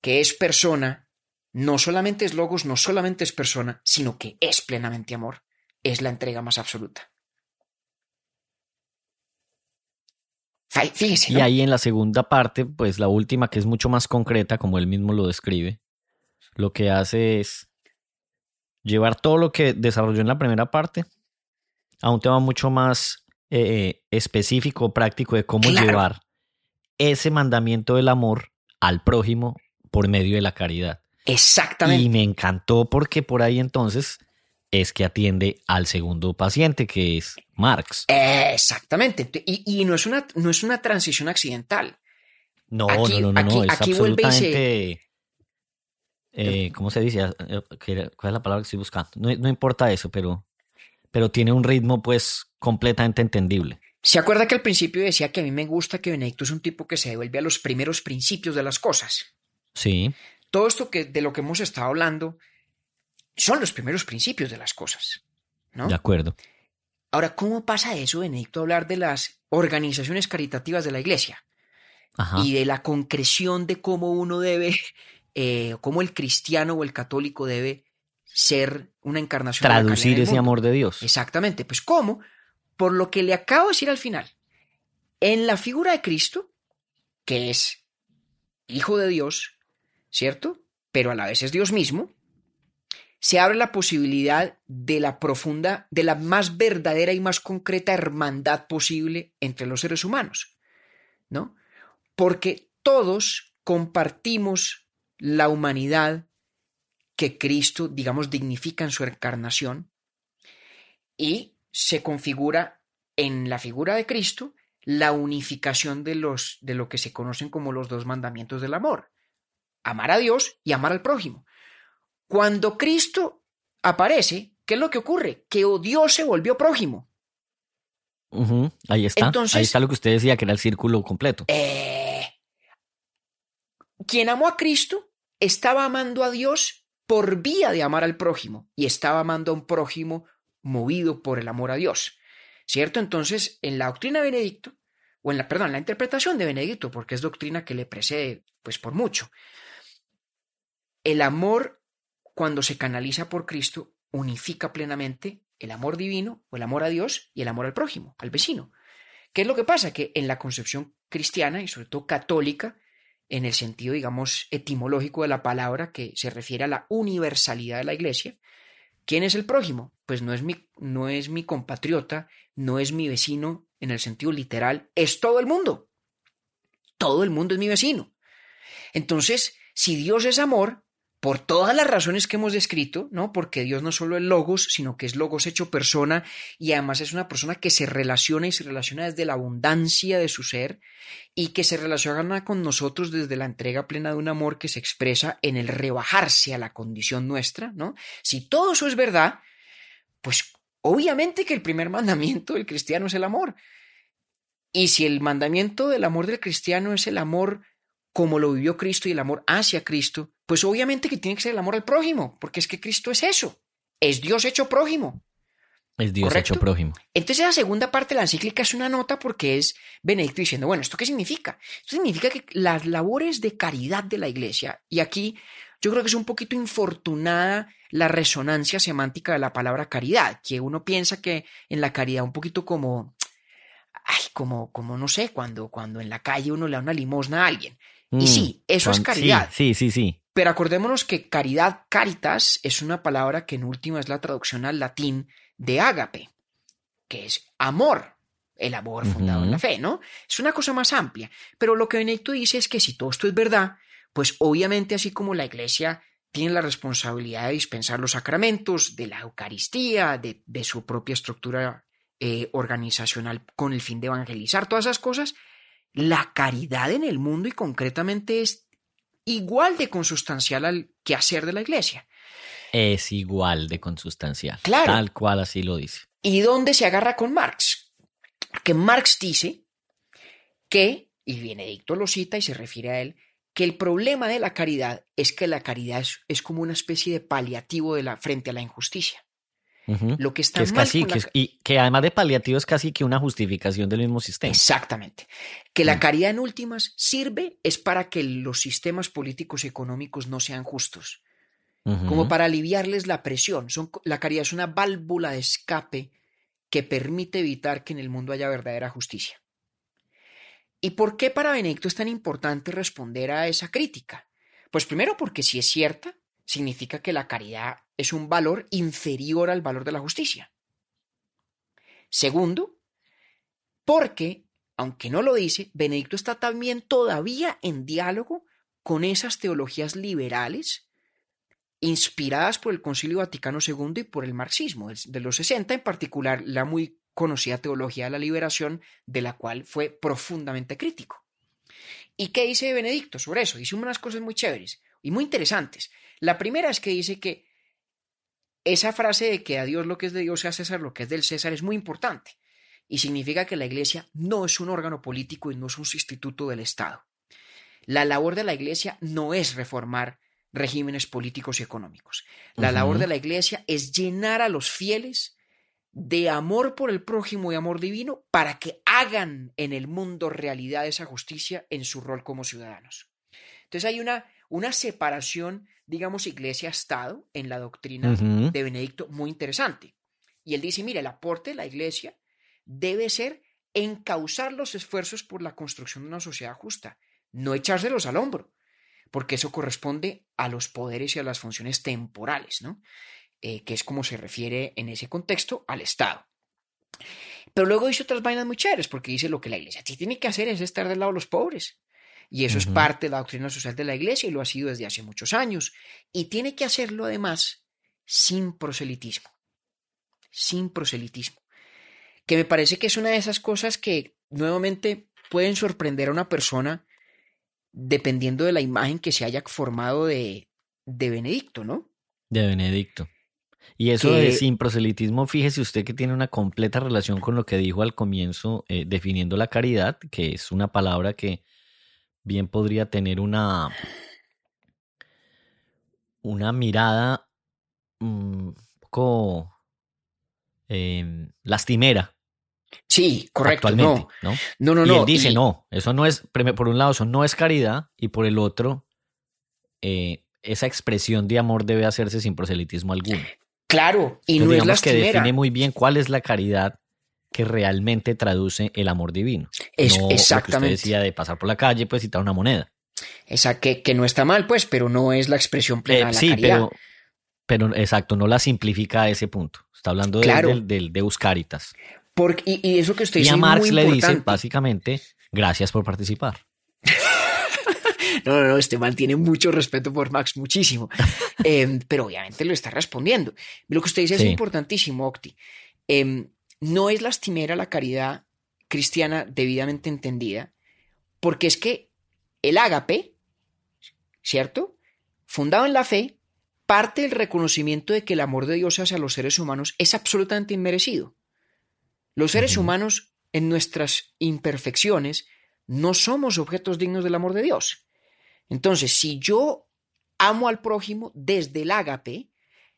que es persona, no solamente es logos, no solamente es persona, sino que es plenamente amor. es la entrega más absoluta. Fí- Fíjese, Y ahí en la segunda parte, pues la última, que es mucho más concreta, como él mismo lo describe, lo que hace es llevar todo lo que desarrolló en la primera parte a un tema mucho más eh, específico, práctico de cómo Claro. llevar ese mandamiento del amor al prójimo por medio de la caridad. Exactamente. Y me encantó porque por ahí entonces es que atiende al segundo paciente, que es Marx. Exactamente. Ent- Y, y no, es una, no es una transición accidental. No, Aquí- no, no, no, aquí- no, es aquí vuelve y se- absolutamente... eh, ¿Cómo se dice? Eh, ¿qué era- ¿Cuál es la palabra que estoy buscando? No, no importa eso, pero, pero tiene un ritmo pues completamente entendible. ¿Se acuerda que al principio decía que a mí me gusta que Benedicto es un tipo que se devuelve a los primeros principios de las cosas? Sí, Todo esto que, de lo que hemos estado hablando son los primeros principios de las cosas. ¿no? de acuerdo. Ahora, ¿cómo pasa eso, Benedicto, hablar de las organizaciones caritativas de la iglesia? Ajá. y de la concreción de cómo uno debe, eh, cómo el cristiano o el católico debe ser una encarnación. de la Traducir ese mundo. amor de Dios. Exactamente. Pues ¿cómo? Por lo que le acabo de decir al final. En la figura de Cristo, que es Hijo de Dios, ¿cierto? Pero a la vez es Dios mismo, se abre la posibilidad de la profunda, de la más verdadera y más concreta hermandad posible entre los seres humanos, ¿no? Porque todos compartimos la humanidad que Cristo, digamos, dignifica en su encarnación y se configura en la figura de Cristo la unificación de, los, de lo que se conocen como los dos mandamientos del amor, amar a Dios y amar al prójimo. Cuando Cristo aparece, ¿qué es lo que ocurre? Que oh, Dios se volvió prójimo. Ahí está. Entonces- Ahí está lo que usted decía, que era el círculo completo. Eh, quien amó a Cristo estaba amando a Dios por vía de amar al prójimo y estaba amando a un prójimo movido por el amor a Dios. ¿Cierto? Entonces, en la doctrina de Benedicto, o en la, perdón, en la interpretación de Benedicto, porque es doctrina que le precede, pues por mucho, el amor, cuando se canaliza por Cristo, unifica plenamente el amor divino o el amor a Dios y el amor al prójimo, al vecino. ¿Qué es lo que pasa? Que en la concepción cristiana y sobre todo católica, en el sentido, digamos, etimológico de la palabra que se refiere a la universalidad de la iglesia, ¿quién es el prójimo? Pues no es mi, no es mi compatriota, no es mi vecino en el sentido literal, es todo el mundo. Todo el mundo es mi vecino. Entonces, si Dios es amor, por todas las razones que hemos descrito, ¿no? Porque Dios no solo es logos, sino que es logos hecho persona y además es una persona que se relaciona y se relaciona desde la abundancia de su ser y que se relaciona con nosotros desde la entrega plena de un amor que se expresa en el rebajarse a la condición nuestra, ¿no? Si todo eso es verdad, pues obviamente que el primer mandamiento del cristiano es el amor. Y si el mandamiento del amor del cristiano es el amor como lo vivió Cristo y el amor hacia Cristo, pues obviamente que tiene que ser el amor al prójimo, porque es que Cristo es eso, es Dios hecho prójimo. Es Dios ¿Correcto? hecho prójimo. Entonces la segunda parte de la encíclica es una nota porque es Benedicto diciendo, bueno, ¿esto qué significa? Esto significa que las labores de caridad de la iglesia, y aquí yo creo que es un poquito infortunada la resonancia semántica de la palabra caridad, que uno piensa que en la caridad un poquito como, ay, como, como no sé, cuando, cuando en la calle uno le da una limosna a alguien. Y Mm, sí, eso es caridad. Sí, sí, sí. Pero acordémonos que caridad, caritas, es una palabra que en última es la traducción al latín de ágape, que es amor, el amor fundado en la fe, ¿no? Es una cosa más amplia. Pero lo que Benedicto dice es que si todo esto es verdad, pues obviamente así como la iglesia tiene la responsabilidad de dispensar los sacramentos, de la Eucaristía, de, de su propia estructura eh, organizacional con el fin de evangelizar, todas esas cosas, la caridad en el mundo y concretamente es igual de consustancial al quehacer de la iglesia. Es igual de consustancial. Claro. Tal cual así lo dice. ¿Y dónde se agarra con Marx? Que Marx dice que, y Benedicto lo cita y se refiere a él, que el problema de la caridad es que la caridad es, es como una especie de paliativo de la, frente a la injusticia. Lo que está Que es mal casi, con la que es- y que además de paliativo es casi que una justificación del mismo sistema. Exactamente. Que la Mm. caridad en últimas sirve es para que los sistemas políticos y económicos no sean justos. como para aliviarles la presión. Son, la caridad es una válvula de escape que permite evitar que en el mundo haya verdadera justicia. ¿Y por qué para Benedicto es tan importante responder a esa crítica? Pues primero porque si es cierta, significa que la caridad es un valor inferior al valor de la justicia. Segundo, porque, aunque no lo dice, Benedicto está también todavía en diálogo con esas teologías liberales inspiradas por el Concilio Vaticano II y por el marxismo de los 60, en particular la muy conocida teología de la liberación, de la cual fue profundamente crítico. ¿Y qué dice Benedicto sobre eso? Dice unas cosas muy chéveres y muy interesantes. La primera es que dice que esa frase de que a Dios lo que es de Dios y a César lo que es del César es muy importante y significa que la Iglesia no es un órgano político y no es un sustituto del Estado. La labor de la Iglesia no es reformar regímenes políticos y económicos. La labor de la Iglesia es llenar a los fieles de amor por el prójimo y amor divino para que hagan en el mundo realidad esa justicia en su rol como ciudadanos. Entonces hay una, una separación, digamos, iglesia-estado en la doctrina de Benedicto muy interesante. Y él dice, mire, el aporte de la iglesia debe ser encauzar los esfuerzos por la construcción de una sociedad justa, no echárselos al hombro, porque eso corresponde a los poderes y a las funciones temporales, ¿no? Eh, que es como se refiere en ese contexto al Estado. Pero luego dice otras vainas muy chéveres, porque dice lo que la iglesia tiene que hacer es estar del lado de los pobres. Y eso es parte de la doctrina social de la iglesia y lo ha sido desde hace muchos años. Y tiene que hacerlo además sin proselitismo. Sin proselitismo. Que me parece que es una de esas cosas que nuevamente pueden sorprender a una persona dependiendo de la imagen que se haya formado de, de Benedicto, ¿no? De Benedicto. Y eso de sin proselitismo, fíjese usted que tiene una completa relación con lo que dijo al comienzo eh, definiendo la caridad, que es una palabra que bien podría tener una, una mirada un mm, poco em, lastimera. Sí, correcto. No. no, no, no. Y él dice, no, eso no es, por un lado, eso no es caridad, y por el otro, eh, esa expresión de amor debe hacerse sin proselitismo alguno. Claro, y no es lastimera. que define muy bien cuál es la caridad que realmente traduce el amor divino. Es, exactamente. Lo que decía de pasar por la calle, pues citar una moneda. Esa que, que no está mal, pues, pero no es la expresión plena de la sí, caridad. Pero, pero exacto, no la simplifica a ese punto. Está hablando de, del, del Deus Caritas. Porque, y, eso que usted dice. Y a Marx muy le importante. dice, básicamente, gracias por participar. No, no, no, este man tiene mucho respeto por Max, muchísimo. eh, pero obviamente lo está respondiendo. Lo que usted dice Sí. es importantísimo, Octi. Eh, no es lastimera la caridad cristiana debidamente entendida, porque es que el ágape, ¿cierto? Fundado en la fe, parte del reconocimiento de que el amor de Dios hacia los seres humanos es absolutamente inmerecido. Los seres humanos, en nuestras imperfecciones, no somos objetos dignos del amor de Dios. Entonces, si yo amo al prójimo desde el ágape,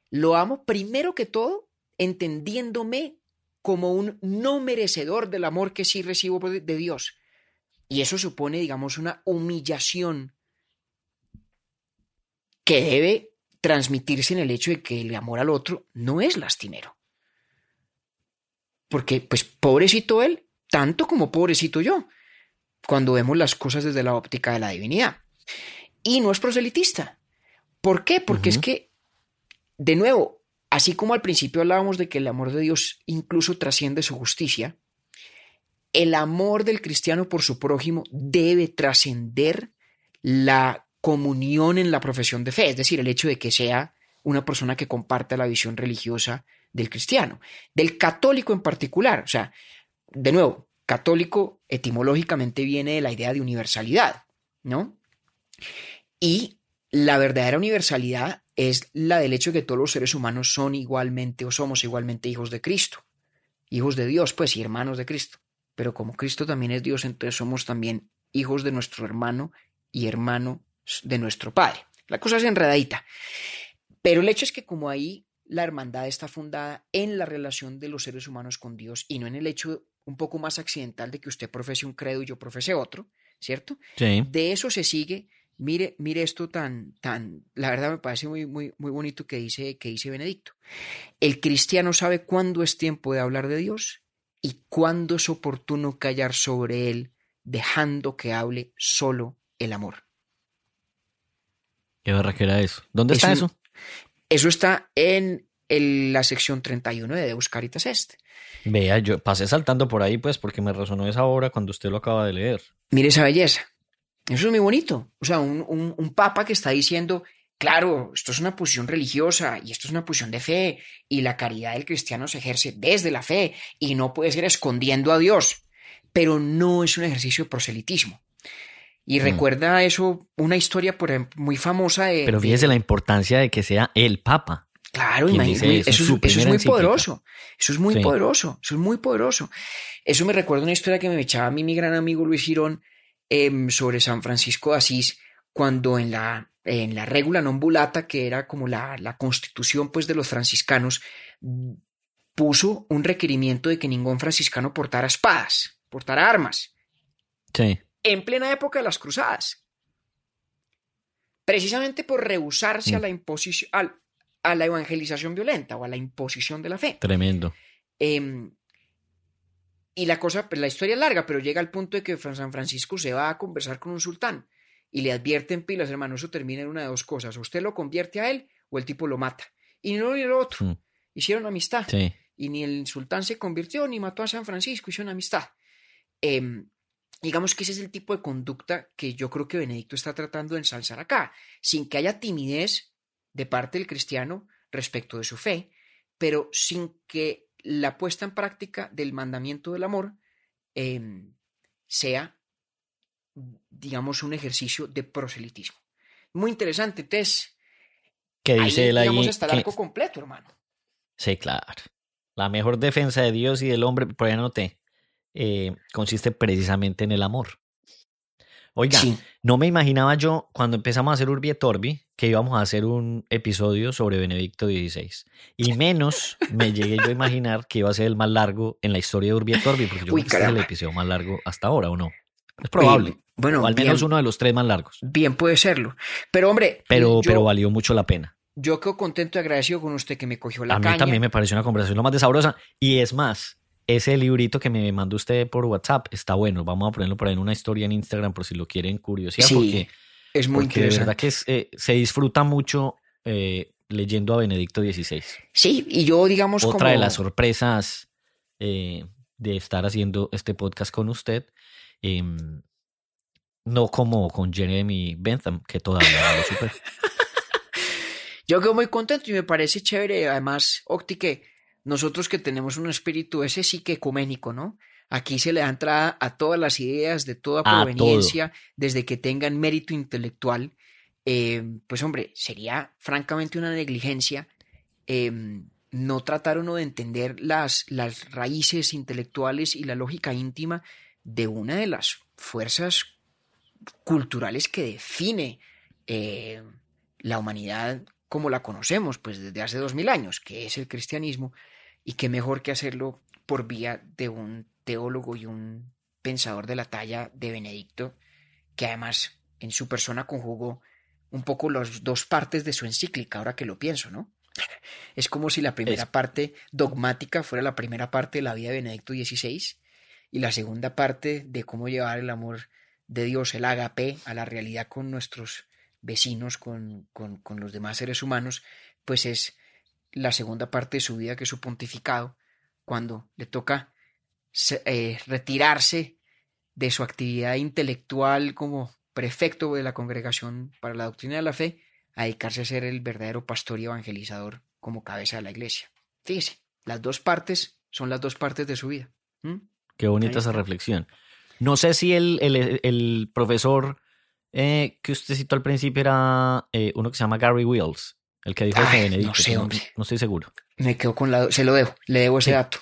lo amo primero que todo entendiéndome como un no merecedor del amor que sí recibo de Dios. Y eso supone, digamos, una humillación que debe transmitirse en el hecho de que el amor al otro no es lastimero. Porque, pues, pobrecito él, tanto como pobrecito yo, cuando vemos las cosas desde la óptica de la divinidad. Y no es proselitista. ¿Por qué? Porque es que, de nuevo, así como al principio hablábamos de que el amor de Dios incluso trasciende su justicia, el amor del cristiano por su prójimo debe trascender la comunión en la profesión de fe, es decir, el hecho de que sea una persona que comparta la visión religiosa del cristiano, del católico en particular. O sea, de nuevo, católico etimológicamente viene de la idea de universalidad, ¿no? Y la verdadera universalidad es la del hecho de que todos los seres humanos son igualmente o somos igualmente hijos de Cristo, hijos de Dios, pues, y hermanos de Cristo. Pero como Cristo también es Dios, entonces somos también hijos de nuestro hermano y hermanos de nuestro Padre. La cosa es enredadita. Pero el hecho es que como ahí la hermandad está fundada en la relación de los seres humanos con Dios y no en el hecho un poco más accidental de que usted profese un credo y yo profese otro, ¿cierto? Sí. De eso se sigue mire, mire esto tan, tan, la verdad me parece muy, muy, muy bonito que dice, que dice Benedicto. El cristiano sabe cuándo es tiempo de hablar de Dios y cuándo es oportuno callar sobre él, dejando que hable solo el amor. ¿Qué barra que era eso? ¿Dónde está Eso- eso? Eso está en el- la sección 31 de Deus Caritas Est. Vea, yo pasé saltando por ahí, pues, porque me resonó esa obra cuando usted lo acaba de leer. Mire esa belleza. Eso es muy bonito. O sea, un, un- un papa que está diciendo, claro, esto es una posición religiosa y esto es una posición de fe y la caridad del cristiano se ejerce desde la fe y no puede ser escondiendo a Dios, pero no es un ejercicio de proselitismo. Y Mm. recuerda eso, una historia por ejemplo, muy famosa de... Pero de- fíjese la importancia de que sea el Papa. Claro, imagínate, eso es, eso es primera muy encíclica. poderoso. Eso es muy Sí. poderoso. Eso es muy poderoso. Eso me recuerda una historia que me echaba a mí mi gran amigo Luis Girón em, sobre San Francisco de Asís, cuando en la, en la regula non bulata, que era como la, la constitución pues, de los franciscanos, puso un requerimiento de que ningún franciscano portara espadas, portara armas, Sí. en plena época de las cruzadas. Precisamente por rehusarse a Mm. la imposición, al- a la evangelización violenta o a la imposición de la fe. Tremendo. Em, y la cosa, pues, la historia es larga, pero llega al punto de que San Francisco se va a conversar con un sultán y le advierte en pilas, hermano, eso termina en una de dos cosas, usted lo convierte a él o el tipo lo mata. Y ni uno ni lo otro. Mm. Hicieron amistad. Sí. Y ni el sultán se convirtió ni mató a San Francisco, hicieron amistad. Em, digamos que ese es el tipo de conducta que yo creo que Benedicto está tratando de ensalzar acá, sin que haya timidez de parte del cristiano respecto de su fe, pero sin que la puesta en práctica del mandamiento del amor em, sea, digamos, un ejercicio de proselitismo. Muy interesante, Tess. Que Ahí, dice él ahí. digamos, está el arco completo, hermano. Sí, claro. La mejor defensa de Dios y del hombre, por ahí anoté, eh, consiste precisamente en el amor. Oiga, Sí. no me imaginaba yo cuando empezamos a hacer Urbi et Orbi que íbamos a hacer un episodio sobre Benedicto XVI. Y menos me llegué yo a imaginar que iba a ser el más largo en la historia de Urbi et Orbi, porque yo Uy, creo que este es el episodio más largo hasta ahora, ¿o no? Es probable. Bueno, o al menos bien, uno de los tres más largos. bien puede serlo. Pero, hombre, Pero, yo, pero valió mucho la pena. yo quedo contento y agradecido con usted que me cogió la a mí caña. también me pareció una conversación lo más de sabrosa. Y es más, ese librito que me mandó usted por WhatsApp está bueno. Vamos a ponerlo por ahí en una historia en Instagram por si lo quieren curiosidad. Sí, porque es muy porque de interesante. verdad que es, eh, se disfruta mucho eh, leyendo a Benedicto XVI. Sí, y yo, digamos, Otra como... de las sorpresas eh, de estar haciendo este podcast con usted. em, no como con Jeremy Bentham, que todavía lo supero. Yo quedo muy contento y me parece chévere, además, Octi, que nosotros que tenemos un espíritu ese sí que ecuménico, ¿no? Aquí se le da entrada a todas las ideas de toda proveniencia, desde que tengan mérito intelectual. Eh, pues hombre, sería francamente una negligencia eh, no tratar uno de entender las, las raíces intelectuales y la lógica íntima de una de las fuerzas culturales que define eh, la humanidad como la conocemos, pues desde hace dos mil años, que es el cristianismo, y qué mejor que hacerlo por vía de un teólogo y un pensador de la talla de Benedicto, que además en su persona conjugó un poco las dos partes de su encíclica, ahora que lo pienso, ¿no? Es como si la primera Es- parte dogmática fuera la primera parte de la vida de Benedicto XVI y la segunda parte de cómo llevar el amor de Dios, el agape, a la realidad con nuestros vecinos, con, con, con los demás seres humanos, pues es la segunda parte de su vida que es su pontificado, cuando le toca eh, retirarse de su actividad intelectual como prefecto de la Congregación para la Doctrina de la Fe, a dedicarse a ser el verdadero pastor y evangelizador como cabeza de la iglesia. Fíjese, las dos partes son las dos partes de su vida. ¿Mm? Qué bonita esa reflexión. No sé si el, el- el profesor eh, que usted citó al principio era eh, uno que se llama Gary Wills, el que dijo Ay, que Benedicto. no sé, no, estoy seguro. Me quedo con la... Se lo debo, le debo ese Sí. dato.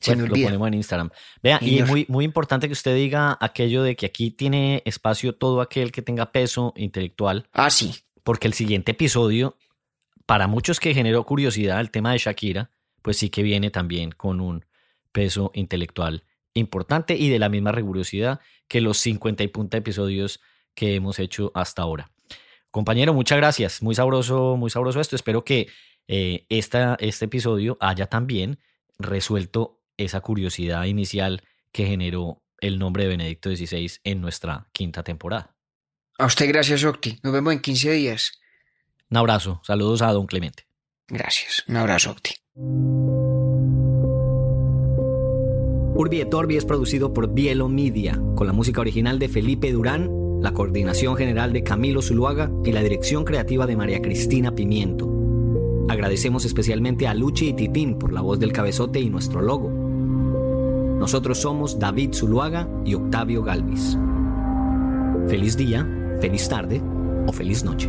Se Bueno, me lo ponemos en Instagram. Vea, y es muy, muy importante que usted diga aquello de que aquí tiene espacio todo aquel que tenga peso intelectual, Ah, sí. porque el siguiente episodio, para muchos que generó curiosidad el tema de Shakira, pues sí que viene también con un peso intelectual importante y de la misma rigurosidad que los 50 y punta episodios que hemos hecho hasta ahora. Compañero, muchas gracias. Muy sabroso, muy sabroso esto. Espero que eh, esta, este episodio haya también resuelto esa curiosidad inicial que generó el nombre de Benedicto XVI en nuestra quinta temporada. A usted gracias, Octi. Nos vemos en 15 días. Un abrazo. Saludos a don Clemente. Gracias. Un abrazo, Octi. Urbi et Orbi es producido por Bielo Media, con la música original de Felipe Durán, la coordinación general de Camilo Zuluaga y la dirección creativa de María Cristina Pimiento. Agradecemos especialmente a Luchi y Titín por la voz del cabezote y nuestro logo. Nosotros somos David Zuluaga y Octavio Galvis. Feliz día, feliz tarde o feliz noche.